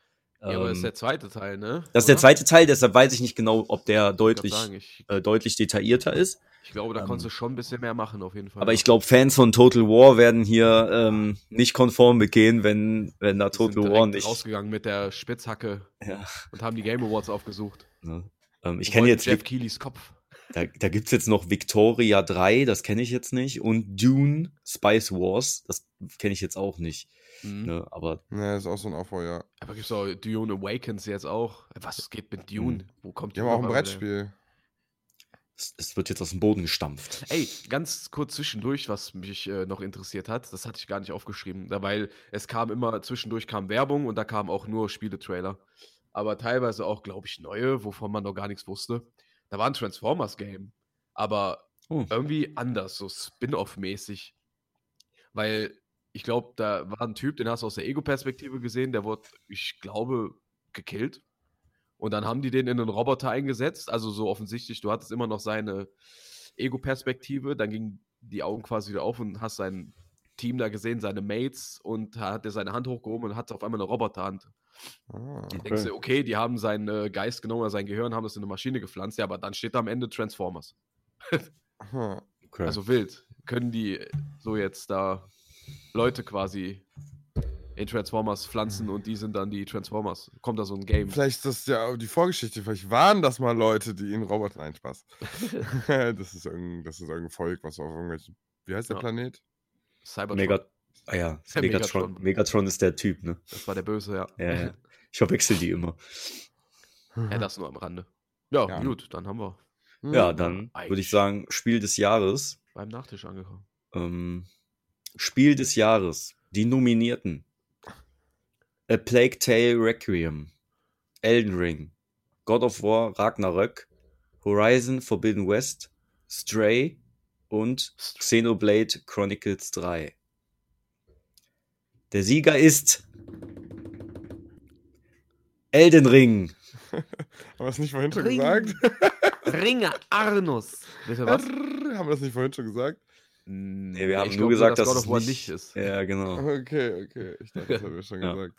Ja, aber das ist Ähm, der zweite Teil, ne? das ist der zweite Teil, deshalb weiß ich nicht genau, ob der Ich deutlich, sagen, ich, äh, deutlich detaillierter ist. ich glaube, da ähm, konntest du schon ein bisschen mehr machen, auf jeden Fall. Aber ich glaube, Fans von Total War werden hier ähm, nicht konform begehen, wenn, wenn da Die sind Total War nicht. rausgegangen mit der Spitzhacke Ja, und haben die Game Awards aufgesucht. ne? ähm, ich kenne jetzt, Jeff Keelys Kopf. Da, da gibt's jetzt noch Victoria 3, das kenne ich jetzt nicht, und Dune Spice Wars, das kenne ich jetzt auch nicht. Mhm. Ne? Aber Ja, ist auch so ein Aufbau, ja. Aber gibt's auch Dune Awakens jetzt auch? Was geht mit Dune? Mhm. Wo kommt Die haben auch ein Brettspiel. es, es wird jetzt aus dem Boden gestampft. Ey, ganz kurz zwischendurch, was mich äh, noch interessiert hat, das hatte ich gar nicht aufgeschrieben, da, weil es kam immer, zwischendurch kam Werbung und da kamen auch nur Spieletrailer. Aber teilweise auch, glaube ich, neue, wovon man noch gar nichts wusste. Da war ein Transformers-Game. Aber Oh. irgendwie anders, so Spin-off-mäßig. Weil ich glaube, da war ein Typ, den hast du aus der Ego-Perspektive gesehen, der wurde, ich glaube, gekillt. Und dann haben die den in einen Roboter eingesetzt. Also so offensichtlich, du hattest immer noch seine Ego-Perspektive, dann gingen die Augen quasi wieder auf und hast sein Team da gesehen, seine Mates, und hat er seine Hand hochgehoben und hat auf einmal eine Roboterhand. Ah, Dann denkst du, okay, die haben seinen äh, Geist genommen oder sein Gehirn, haben das in eine Maschine gepflanzt, ja, aber dann steht da am Ende Transformers. Okay. Also wild. Können die so jetzt da Leute quasi in Transformers pflanzen und die sind dann die Transformers? Kommt da so ein Game? Vielleicht ist das ja auch die Vorgeschichte. Vielleicht waren das mal Leute, die in Roboter. Nein, Spaß. das, ist irgendein, das ist irgendein Volk, was auf irgendwelchen. Wie heißt der Ja. Planet? Cybertron. Mega, ah ja, Megatron. Megatron. Megatron ist der Typ, ne? Das war der Böse, ja. Ja, ja. Ich verwechsel die immer. Ja, das nur am Rande. Ja, Ja. gut, dann haben wir Hm. Ja, dann würde ich sagen, Spiel des Jahres. beim Nachtisch angekommen. Ähm, Spiel des Jahres. Die Nominierten. A Plague Tale Requiem. Elden Ring. God of War Ragnarök. Horizon Forbidden West. Stray. Und Xenoblade Chronicles 3. Der Sieger ist Elden Ring. Haben wir das nicht vorhin schon Ring. gesagt? Ringe Arnus. Bitte was? Haben wir das nicht vorhin schon gesagt? Nee, wir haben ich nur glaub gesagt, dass dass God es nicht- nicht ist. Ja, genau. Okay, okay. Ich dachte, das haben wir schon Ja. gesagt.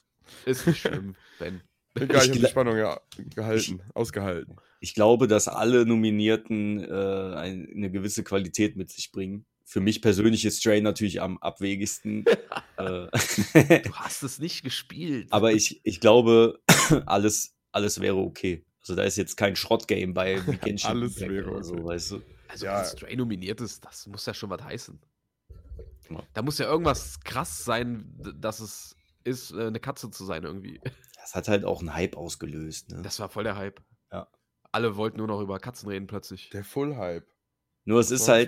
Ist nicht schlimm, Ben. Egal, ich Ich habe die Spannung ja gehalten, ausgehalten. Ich glaube, dass alle Nominierten äh, ein, eine gewisse Qualität mit sich bringen. Für mich persönlich ist Stray natürlich am abwegigsten. äh, Du hast es nicht gespielt. aber ich, ich glaube, alles, alles wäre okay. Also da ist jetzt kein Schrottgame bei Genshin Alles Impact wäre oder so, okay. weißt du. Also, Ja. wenn Stray nominiert ist, das muss ja schon was heißen. Ja. Da muss ja irgendwas krass sein, dass es ist, äh, eine Katze zu sein irgendwie. Das hat halt auch einen Hype ausgelöst. Ne? Das war voll der Hype. Ja. Alle wollten nur noch über Katzen reden plötzlich. Der Full-Hype. Nur es ist halt.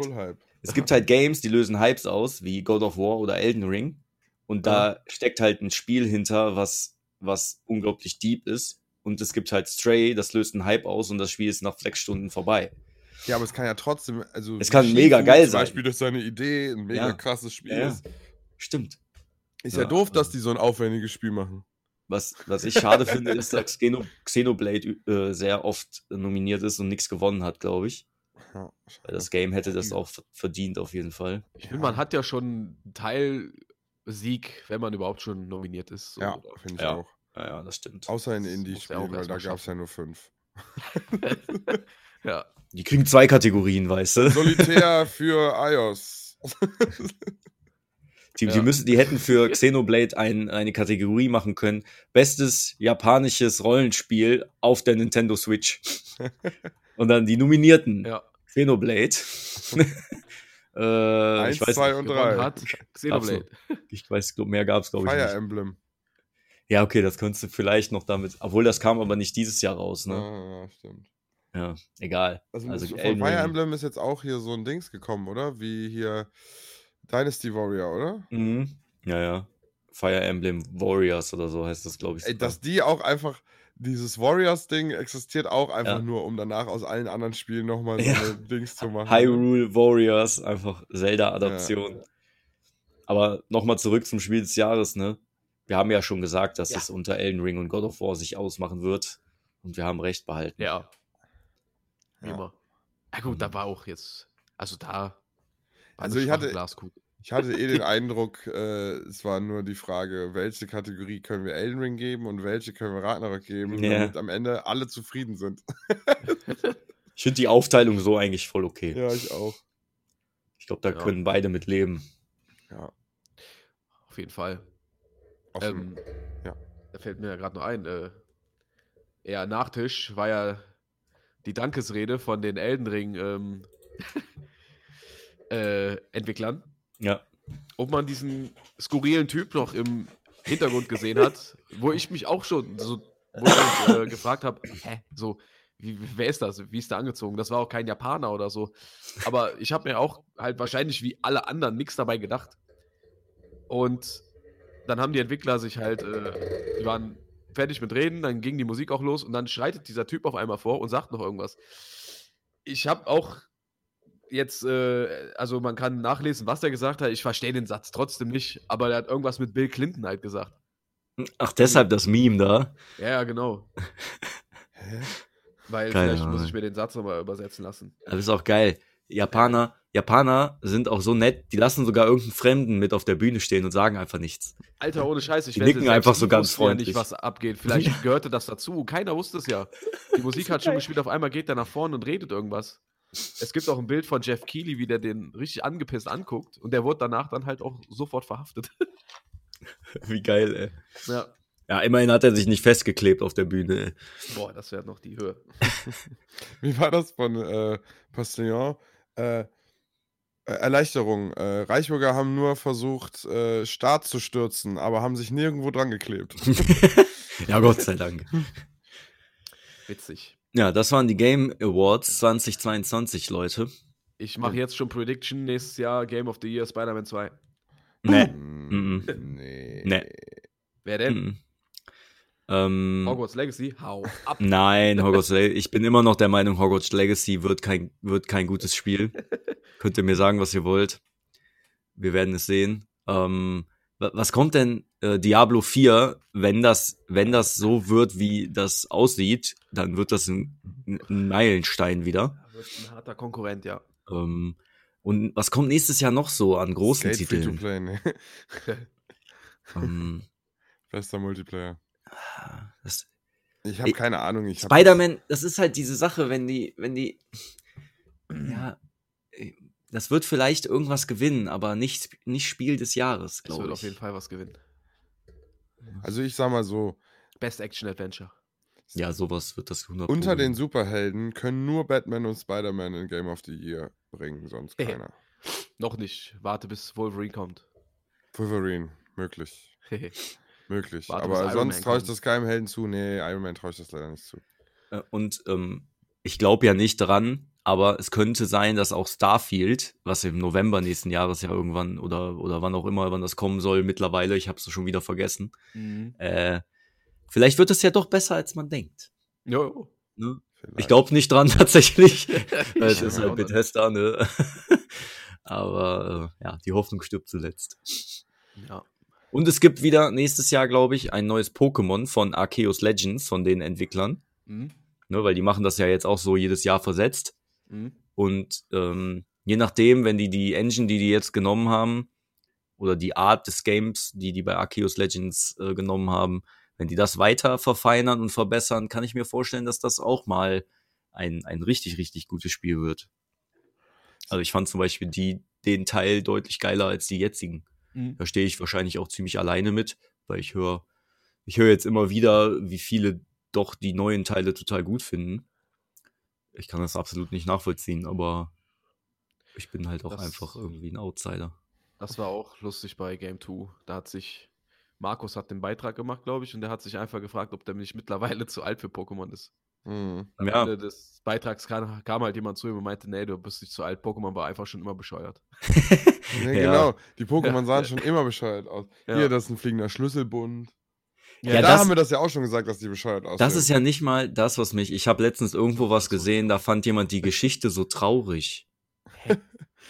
Es gibt halt Games, die lösen Hypes aus, wie God of War oder Elden Ring. Und da steckt halt ein Spiel hinter, was, was unglaublich deep ist. Und es gibt halt Stray, das löst einen Hype aus und das Spiel ist nach sechs Stunden vorbei. Ja, aber es kann ja trotzdem, also Es kann mega geil zum sein. Beispiel durch seine Idee ein mega Ja. krasses Spiel Ja, ja. ist. Stimmt. Ist ja, Ja, doof, dass also- die so ein aufwendiges Spiel machen. Was, was ich schade finde, ist, dass Xeno, Xenoblade äh, sehr oft nominiert ist und nichts gewonnen hat, glaube ich. Ja, Weil das Game hätte das auch ver- verdient, auf jeden Fall. Ich finde, man hat ja schon einen Teilsieg, wenn man überhaupt schon nominiert ist. So, ja, finde ich Ja. auch. Ja, ja, das stimmt. Außer in Indie-Spielen, weil da gab es ja nur fünf. ja. Die kriegen zwei Kategorien, weißt du? Solitär für iOS. Die, die, Ja. müssen, die hätten für Xenoblade ein, eine Kategorie machen können. Bestes japanisches Rollenspiel auf der Nintendo Switch. Und dann die Nominierten. ja. Xenoblade. äh, Eins, ich weiß, zwei nicht, und drei. hat Xenoblade. ich weiß, mehr gab es, glaube ich, Fire nicht. Emblem. Ja, okay, das könntest du vielleicht noch damit. Obwohl, das kam aber nicht dieses Jahr raus, ne? Ah, ja, stimmt. Ja, egal. Also, Also, von Elden Fire. Emblem ist jetzt auch hier so ein Dings gekommen, oder? Wie hier Dynasty Warrior, oder? Mhm. Ja, ja. Fire Emblem Warriors oder so heißt das, glaube ich. Ey, sogar. dass die auch einfach, dieses Warriors-Ding existiert auch einfach Ja. nur, um danach aus allen anderen Spielen nochmal so Ja. Dings zu machen. Hyrule Warriors, einfach Zelda-Adaption. Aber nochmal zurück zum Spiel des Jahres, ne? Wir haben ja schon gesagt, dass Ja. es unter Elden Ring und God of War sich ausmachen wird. Und wir haben recht behalten. Ja. Ja. immer. Ja gut, da war auch jetzt, also da war Also ich hatte- Glaskugel. Ich hatte eh den Eindruck, äh, es war nur die Frage, welche Kategorie können wir Elden Ring geben und welche können wir Ragnarok geben, Ja. damit am Ende alle zufrieden sind. Ich finde die Aufteilung so eigentlich voll okay. Ja, ich auch. Ich glaube, da Ja. können beide mit leben. Ja. Auf jeden Fall. Offen. Ähm, ja. Da fällt mir ja gerade noch ein, äh, eher Nachtisch war ja die Dankesrede von den Elden Ring ähm, äh, Entwicklern. Ja. ob man diesen skurrilen Typ noch im Hintergrund gesehen hat, wo ich mich auch schon so ich äh, gefragt habe, hä, so, wie, wer ist das? Wie ist der angezogen? Das war auch kein Japaner oder so. Aber ich habe mir auch halt wahrscheinlich wie alle anderen nichts dabei gedacht. Und dann haben die Entwickler sich halt, äh, die waren fertig mit Reden, dann ging die Musik auch los und dann schreitet dieser Typ auf einmal vor und sagt noch irgendwas. Ich habe auch jetzt, äh, also man kann nachlesen, was er gesagt hat. Ich verstehe den Satz trotzdem nicht, aber er hat irgendwas mit Bill Clinton halt gesagt. Ach, deshalb das Meme da. Ja, ja, genau. Hä? Weil Keine vielleicht muss Ahnung. ich mir den Satz nochmal übersetzen lassen. Das ist auch geil. Japaner, Japaner sind auch so nett, die lassen sogar irgendeinen Fremden mit auf der Bühne stehen und sagen einfach nichts. Alter, ohne Scheiß, ich Die nicken einfach so ganz ja freundlich. nicht, was abgeht. Vielleicht gehörte das dazu. Keiner wusste es ja. Die Musik hat schon gespielt, auf einmal geht er nach vorne und redet irgendwas. Es gibt auch ein Bild von Jeff Keighley, wie der den richtig angepisst anguckt und der wurde danach dann halt auch sofort verhaftet. Wie geil, ey. ja. Ja, immerhin hat er sich nicht festgeklebt auf der Bühne. Ey. Boah, das wäre noch die Höhe. Wie war das von äh, Postillon? Äh, Erleichterung. Äh, Reichbürger haben nur versucht, äh, Staat zu stürzen, aber haben sich nirgendwo dran geklebt. ja, Gott sei Dank. Witzig. Ja, das waren die Game Awards 2022, Leute. Ich mache jetzt schon Prediction nächstes Jahr Game of the Year Spider-Man 2. Nee. Mm, nee. Nee. Wer denn? Ähm, Hogwarts Legacy? Hau ab. nein, Hogwarts Legacy. Ich bin immer noch der Meinung, Hogwarts Legacy wird kein, wird kein gutes Spiel. Könnt ihr mir sagen, was ihr wollt. Wir werden es sehen. Ähm, was kommt denn äh, Diablo 4, wenn das, wenn das so wird, wie das aussieht, dann wird das ein, ein Meilenstein wieder. Wird ein harter Konkurrent, ja. Ähm, und was kommt nächstes Jahr noch so an großen Skate Free to Titeln? Play, ne? Ähm, Bester Multiplayer. das, Ich habe keine Ahnung. Spider-Man, das ist halt diese Sache, wenn die, wenn die, ja, das wird vielleicht irgendwas gewinnen, aber nicht, nicht Spiel des Jahres, Es glaube wird ich. auf jeden Fall was gewinnen. Also ich sag mal so, Best Action Adventure. Ja, sowas wird das 100 unter den. Superhelden können nur Batman und Spider-Man in Game of the Year bringen, sonst Äh. keiner. Noch nicht. Warte, bis Wolverine kommt. Wolverine, möglich. Möglich. Warte, Aber sonst traue ich das keinem Helden zu. Nee, Iron Man traue ich das leider nicht zu. Äh, Und ähm, ich glaube ja nicht dran, aber es könnte sein, dass auch Starfield, was im November nächsten Jahres ja irgendwann oder, oder wann auch immer, wann das kommen soll, mittlerweile, ich habe es schon wieder vergessen, Mhm. äh, vielleicht wird es ja doch besser, als man denkt. Jo. Ne? Ich glaube nicht dran tatsächlich. Weil es ist halt. Bethesda, ne? Aber äh, ja, die Hoffnung stirbt zuletzt. Ja. Und es gibt wieder nächstes Jahr, glaube ich, ein neues Pokémon von Arceus Legends, von den Entwicklern. Mhm. Ne, weil die machen das ja jetzt auch so jedes Jahr versetzt. Mhm. Und ähm, je nachdem, wenn die die Engine, die die jetzt genommen haben, oder die Art des Games, die die bei Arceus Legends äh, genommen haben, wenn die das weiter verfeinern und verbessern, kann ich mir vorstellen, dass das auch mal ein, ein richtig, richtig gutes Spiel wird. Also ich fand zum Beispiel die, den Teil deutlich geiler als die jetzigen. Mhm. Da stehe ich wahrscheinlich auch ziemlich alleine mit, weil ich höre, ich höre jetzt immer wieder, wie viele doch die neuen Teile total gut finden. Ich kann das absolut nicht nachvollziehen, aber ich bin halt auch Das- einfach irgendwie ein Outsider. Das war auch lustig bei Game 2. Da hat sich, Markus hat den Beitrag gemacht, glaube ich, und der hat sich einfach gefragt, ob der nicht mittlerweile zu alt für Pokémon ist. Mhm. Am Ja. Ende des Beitrags kam, kam halt jemand zu ihm und meinte, nee, du bist nicht zu alt, Pokémon war einfach schon immer bescheuert. Nee, Ja. Genau, die Pokémon sahen schon immer bescheuert aus. Ja. Hier, das ist ein fliegender Schlüsselbund. Ja, da das- haben wir das ja auch schon gesagt, dass die bescheuert aussehen. Das ist ja nicht mal das, was mich. Ich habe letztens irgendwo was gesehen, da fand jemand die Geschichte so traurig.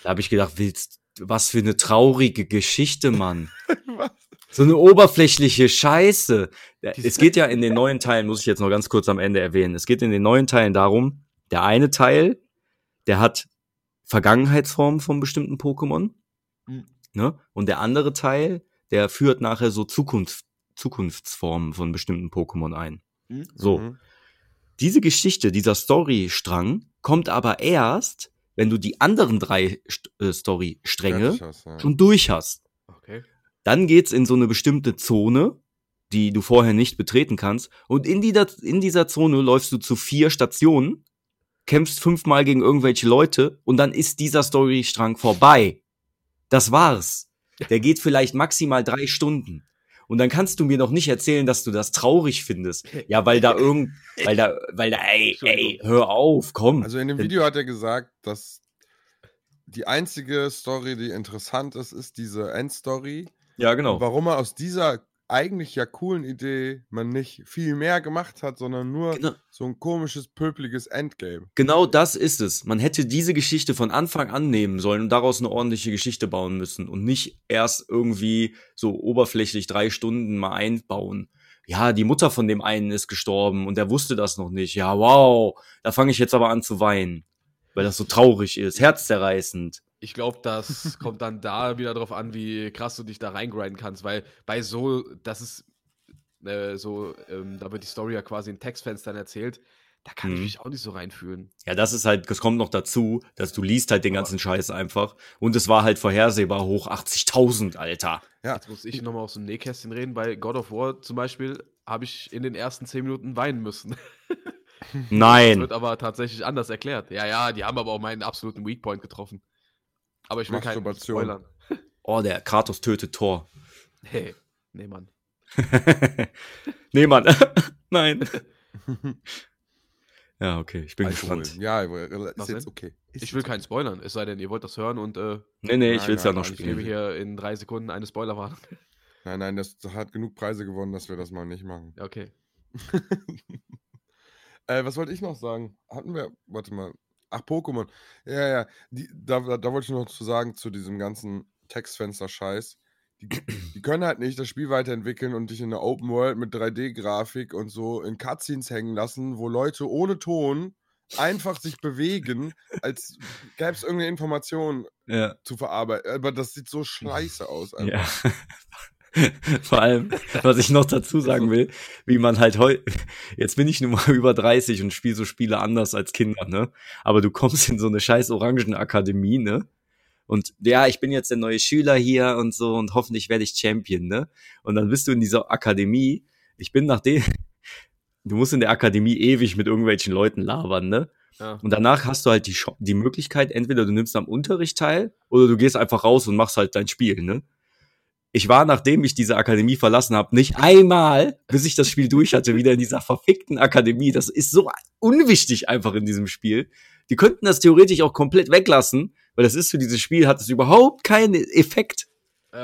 Da habe ich gedacht, willst was für eine traurige Geschichte, Mann. Was? So eine oberflächliche Scheiße. Ja, Diese- Es geht ja in den neuen Teilen, muss ich jetzt noch ganz kurz am Ende erwähnen. Es geht in den neuen Teilen darum, der eine Teil, der hat Vergangenheitsformen von bestimmten Pokémon, Mhm. ne? Und der andere Teil, der führt nachher so Zukunft, Zukunftsformen von bestimmten Pokémon ein. Mhm. So. Mhm. Diese Geschichte, dieser Storystrang, kommt aber erst, wenn du die anderen drei St äh, Storystränge ja. schon durch hast. Okay. Dann geht's in so eine bestimmte Zone, die du vorher nicht betreten kannst. Und in, die, in dieser Zone läufst du zu vier Stationen, kämpfst fünfmal gegen irgendwelche Leute und dann ist dieser Storystrang vorbei. Das war's. Der geht vielleicht maximal drei Stunden. Und dann kannst du mir noch nicht erzählen, dass du das traurig findest. Ja, weil da irgend, weil da, weil da, ey, ey, hör auf, komm. Also in dem Video hat er gesagt, dass die einzige Story, die interessant ist, ist diese Endstory. ja, Und genau. warum er aus dieser eigentlich ja coolen Idee man nicht viel mehr gemacht hat, sondern nur Genau. so ein komisches, pöpliges Endgame. Genau das ist es. Man hätte diese Geschichte von Anfang an nehmen sollen und daraus eine ordentliche Geschichte bauen müssen und nicht erst irgendwie so oberflächlich drei Stunden mal einbauen. Ja, die Mutter von dem einen ist gestorben und der wusste das noch nicht. Ja, wow. Da fange ich jetzt aber an zu weinen, weil das so traurig ist, herzzerreißend. Ich glaube, das kommt dann da wieder drauf an, wie krass du dich da reingrinden kannst, weil bei so, das ist äh, so, ähm, da wird die Story ja quasi in Textfenstern erzählt, da kann ich Mhm. mich auch nicht so reinfühlen. Ja, das ist halt, das kommt noch dazu, dass du liest halt den ganzen Scheiß einfach und es war halt vorhersehbar hoch 80.000, Alter. Ja, Jetzt muss ich nochmal aus dem Nähkästchen reden. Bei God of War zum Beispiel habe ich in den ersten zehn Minuten weinen müssen. Das Nein. wird aber tatsächlich anders erklärt. Ja, ja, die haben aber auch meinen absoluten Weakpoint getroffen. Aber ich will keinen spoilern. Oh, der Kratos tötet Thor. Hey, nee, Mann. nee, Mann. Nein. ja, okay, ich bin Alkohol. gespannt. Ja, ist Was jetzt okay. Ist Ich will keinen spoilern, es sei denn, ihr wollt das hören und äh, Nee, nee, ich Nein, will's ja noch nein, ich gebe spielen. hier in drei Sekunden eine Spoilerwarnung. Nein, nein, das hat genug Preise gewonnen, dass wir das mal nicht machen. Ja, okay. Äh, was wollte ich noch sagen? Hatten wir, warte mal. Ach, Pokémon. Ja, ja. Die, da, da, wollte ich noch zu sagen, zu diesem ganzen Textfenster-Scheiß. Die, die können halt nicht das Spiel weiterentwickeln und dich in der Open World mit 3D-Grafik und so in Cutscenes hängen lassen, wo Leute ohne Ton einfach sich bewegen, als gäbe es irgendeine Information Ja. zu verarbeiten. Aber das sieht so scheiße aus. Einfach. Ja. Vor allem, was ich noch dazu sagen will, wie man halt heute, jetzt bin ich nun mal über 30 und spiele so Spiele anders als Kinder, ne? Aber du kommst in so eine scheiß Orangenakademie, ne? Und ja, ich bin jetzt der neue Schüler hier und so und hoffentlich werde ich Champion, ne? Und dann bist du in dieser Akademie. Ich bin nach dem, du musst in der Akademie ewig mit irgendwelchen Leuten labern, ne? Ja. Und danach hast du halt die, die Möglichkeit, entweder du nimmst am Unterricht teil oder du gehst einfach raus und machst halt dein Spiel, ne? Ich war, nachdem ich diese Akademie verlassen habe, nicht einmal, bis ich das Spiel durch hatte, wieder in dieser verfickten Akademie. Das ist so unwichtig einfach in diesem Spiel. Die könnten das theoretisch auch komplett weglassen, weil das ist für dieses Spiel, hat es überhaupt keinen Effekt.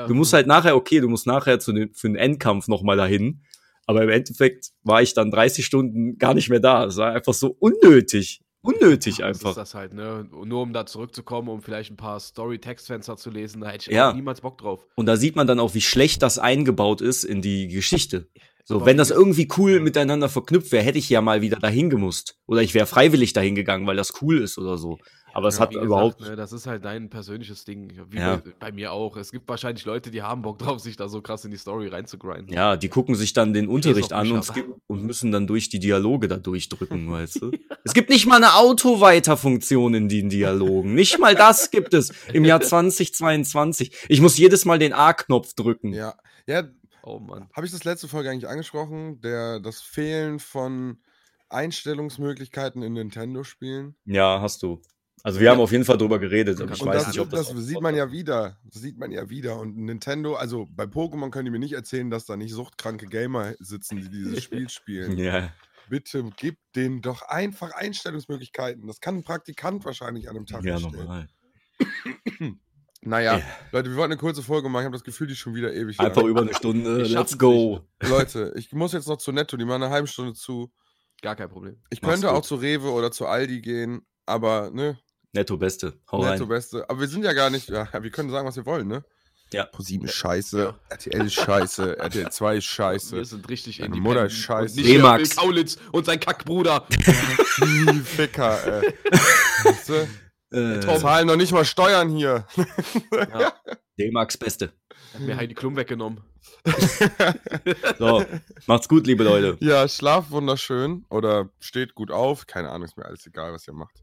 Du musst halt nachher, okay, du musst nachher zu den, für den Endkampf nochmal dahin. Aber im Endeffekt war ich dann 30 Stunden gar nicht mehr da. Es war einfach so unnötig. Unnötig Das einfach. ist das halt, ne? Nur um da zurückzukommen, um vielleicht ein paar Story-Textfenster zu lesen, da hätte ich Ja. niemals Bock drauf. Und da sieht man dann auch, wie schlecht das eingebaut ist in die Geschichte. So, wenn das wie- irgendwie cool miteinander verknüpft wäre, hätte ich ja mal wieder dahin gemusst. Oder ich wäre freiwillig dahin gegangen, weil das cool ist oder so. Aber es Ja, hat wie gesagt, überhaupt. Ne, das ist halt dein persönliches Ding. Wie Ja. bei, bei mir auch. Es gibt wahrscheinlich Leute, die haben Bock drauf, sich da so krass in die Story reinzugrinden. Ja, die gucken sich dann den Unterricht an und, und müssen dann durch die Dialoge da durchdrücken, weißt du? Es gibt nicht mal eine Auto-Weiter-Funktion in den Dialogen. Nicht mal das gibt es im Jahr 2022. Ich muss jedes Mal den A-Knopf drücken. Ja, ja Oh Mann. habe ich das letzte Folge eigentlich angesprochen? Der, das Fehlen von Einstellungsmöglichkeiten in Nintendo-Spielen. Ja, hast du. Also wir haben auf jeden Fall drüber geredet, aber ich Und weiß das, nicht, ob das. das sieht man ja wieder. Das sieht man ja wieder. Und Nintendo, also bei Pokémon können die mir nicht erzählen, dass da nicht suchtkranke Gamer sitzen, die dieses Spiel spielen. Ja, Bitte gib denen doch einfach Einstellungsmöglichkeiten. Das kann ein Praktikant wahrscheinlich an einem Tag ja, erstellen. normal. Naja, Ja. Leute, wir wollten eine kurze Folge machen. Ich habe das Gefühl, die ist schon wieder ewig. Einfach lang. über eine Stunde. Ich Let's go. Leute, ich muss jetzt noch zu Netto. Die machen eine halbe Stunde zu. Gar kein Problem. Ich Mach's könnte gut. auch zu Rewe oder zu Aldi gehen, aber ne, Netto Beste. Hau Netto rein. Beste. Aber wir sind ja gar nicht, ja, wir können sagen, was wir wollen, ne? Ja. ProSieben ist scheiße, Ja. RTL ist scheiße, RTL 2 ist scheiße. Wir sind richtig Deine independent Mutter ist scheiße. Und nicht hier D-Max. Kaulitz und sein Kackbruder. Die Ficker, ey. Weißt du? Äh, Wir zahlen noch nicht mal Steuern hier. Ja, D-Max Beste. hat mir Heidi Klum weggenommen. So, macht's gut, liebe Leute. Ja, schlaf wunderschön oder steht gut auf. Keine Ahnung, ist mir alles egal, was ihr macht.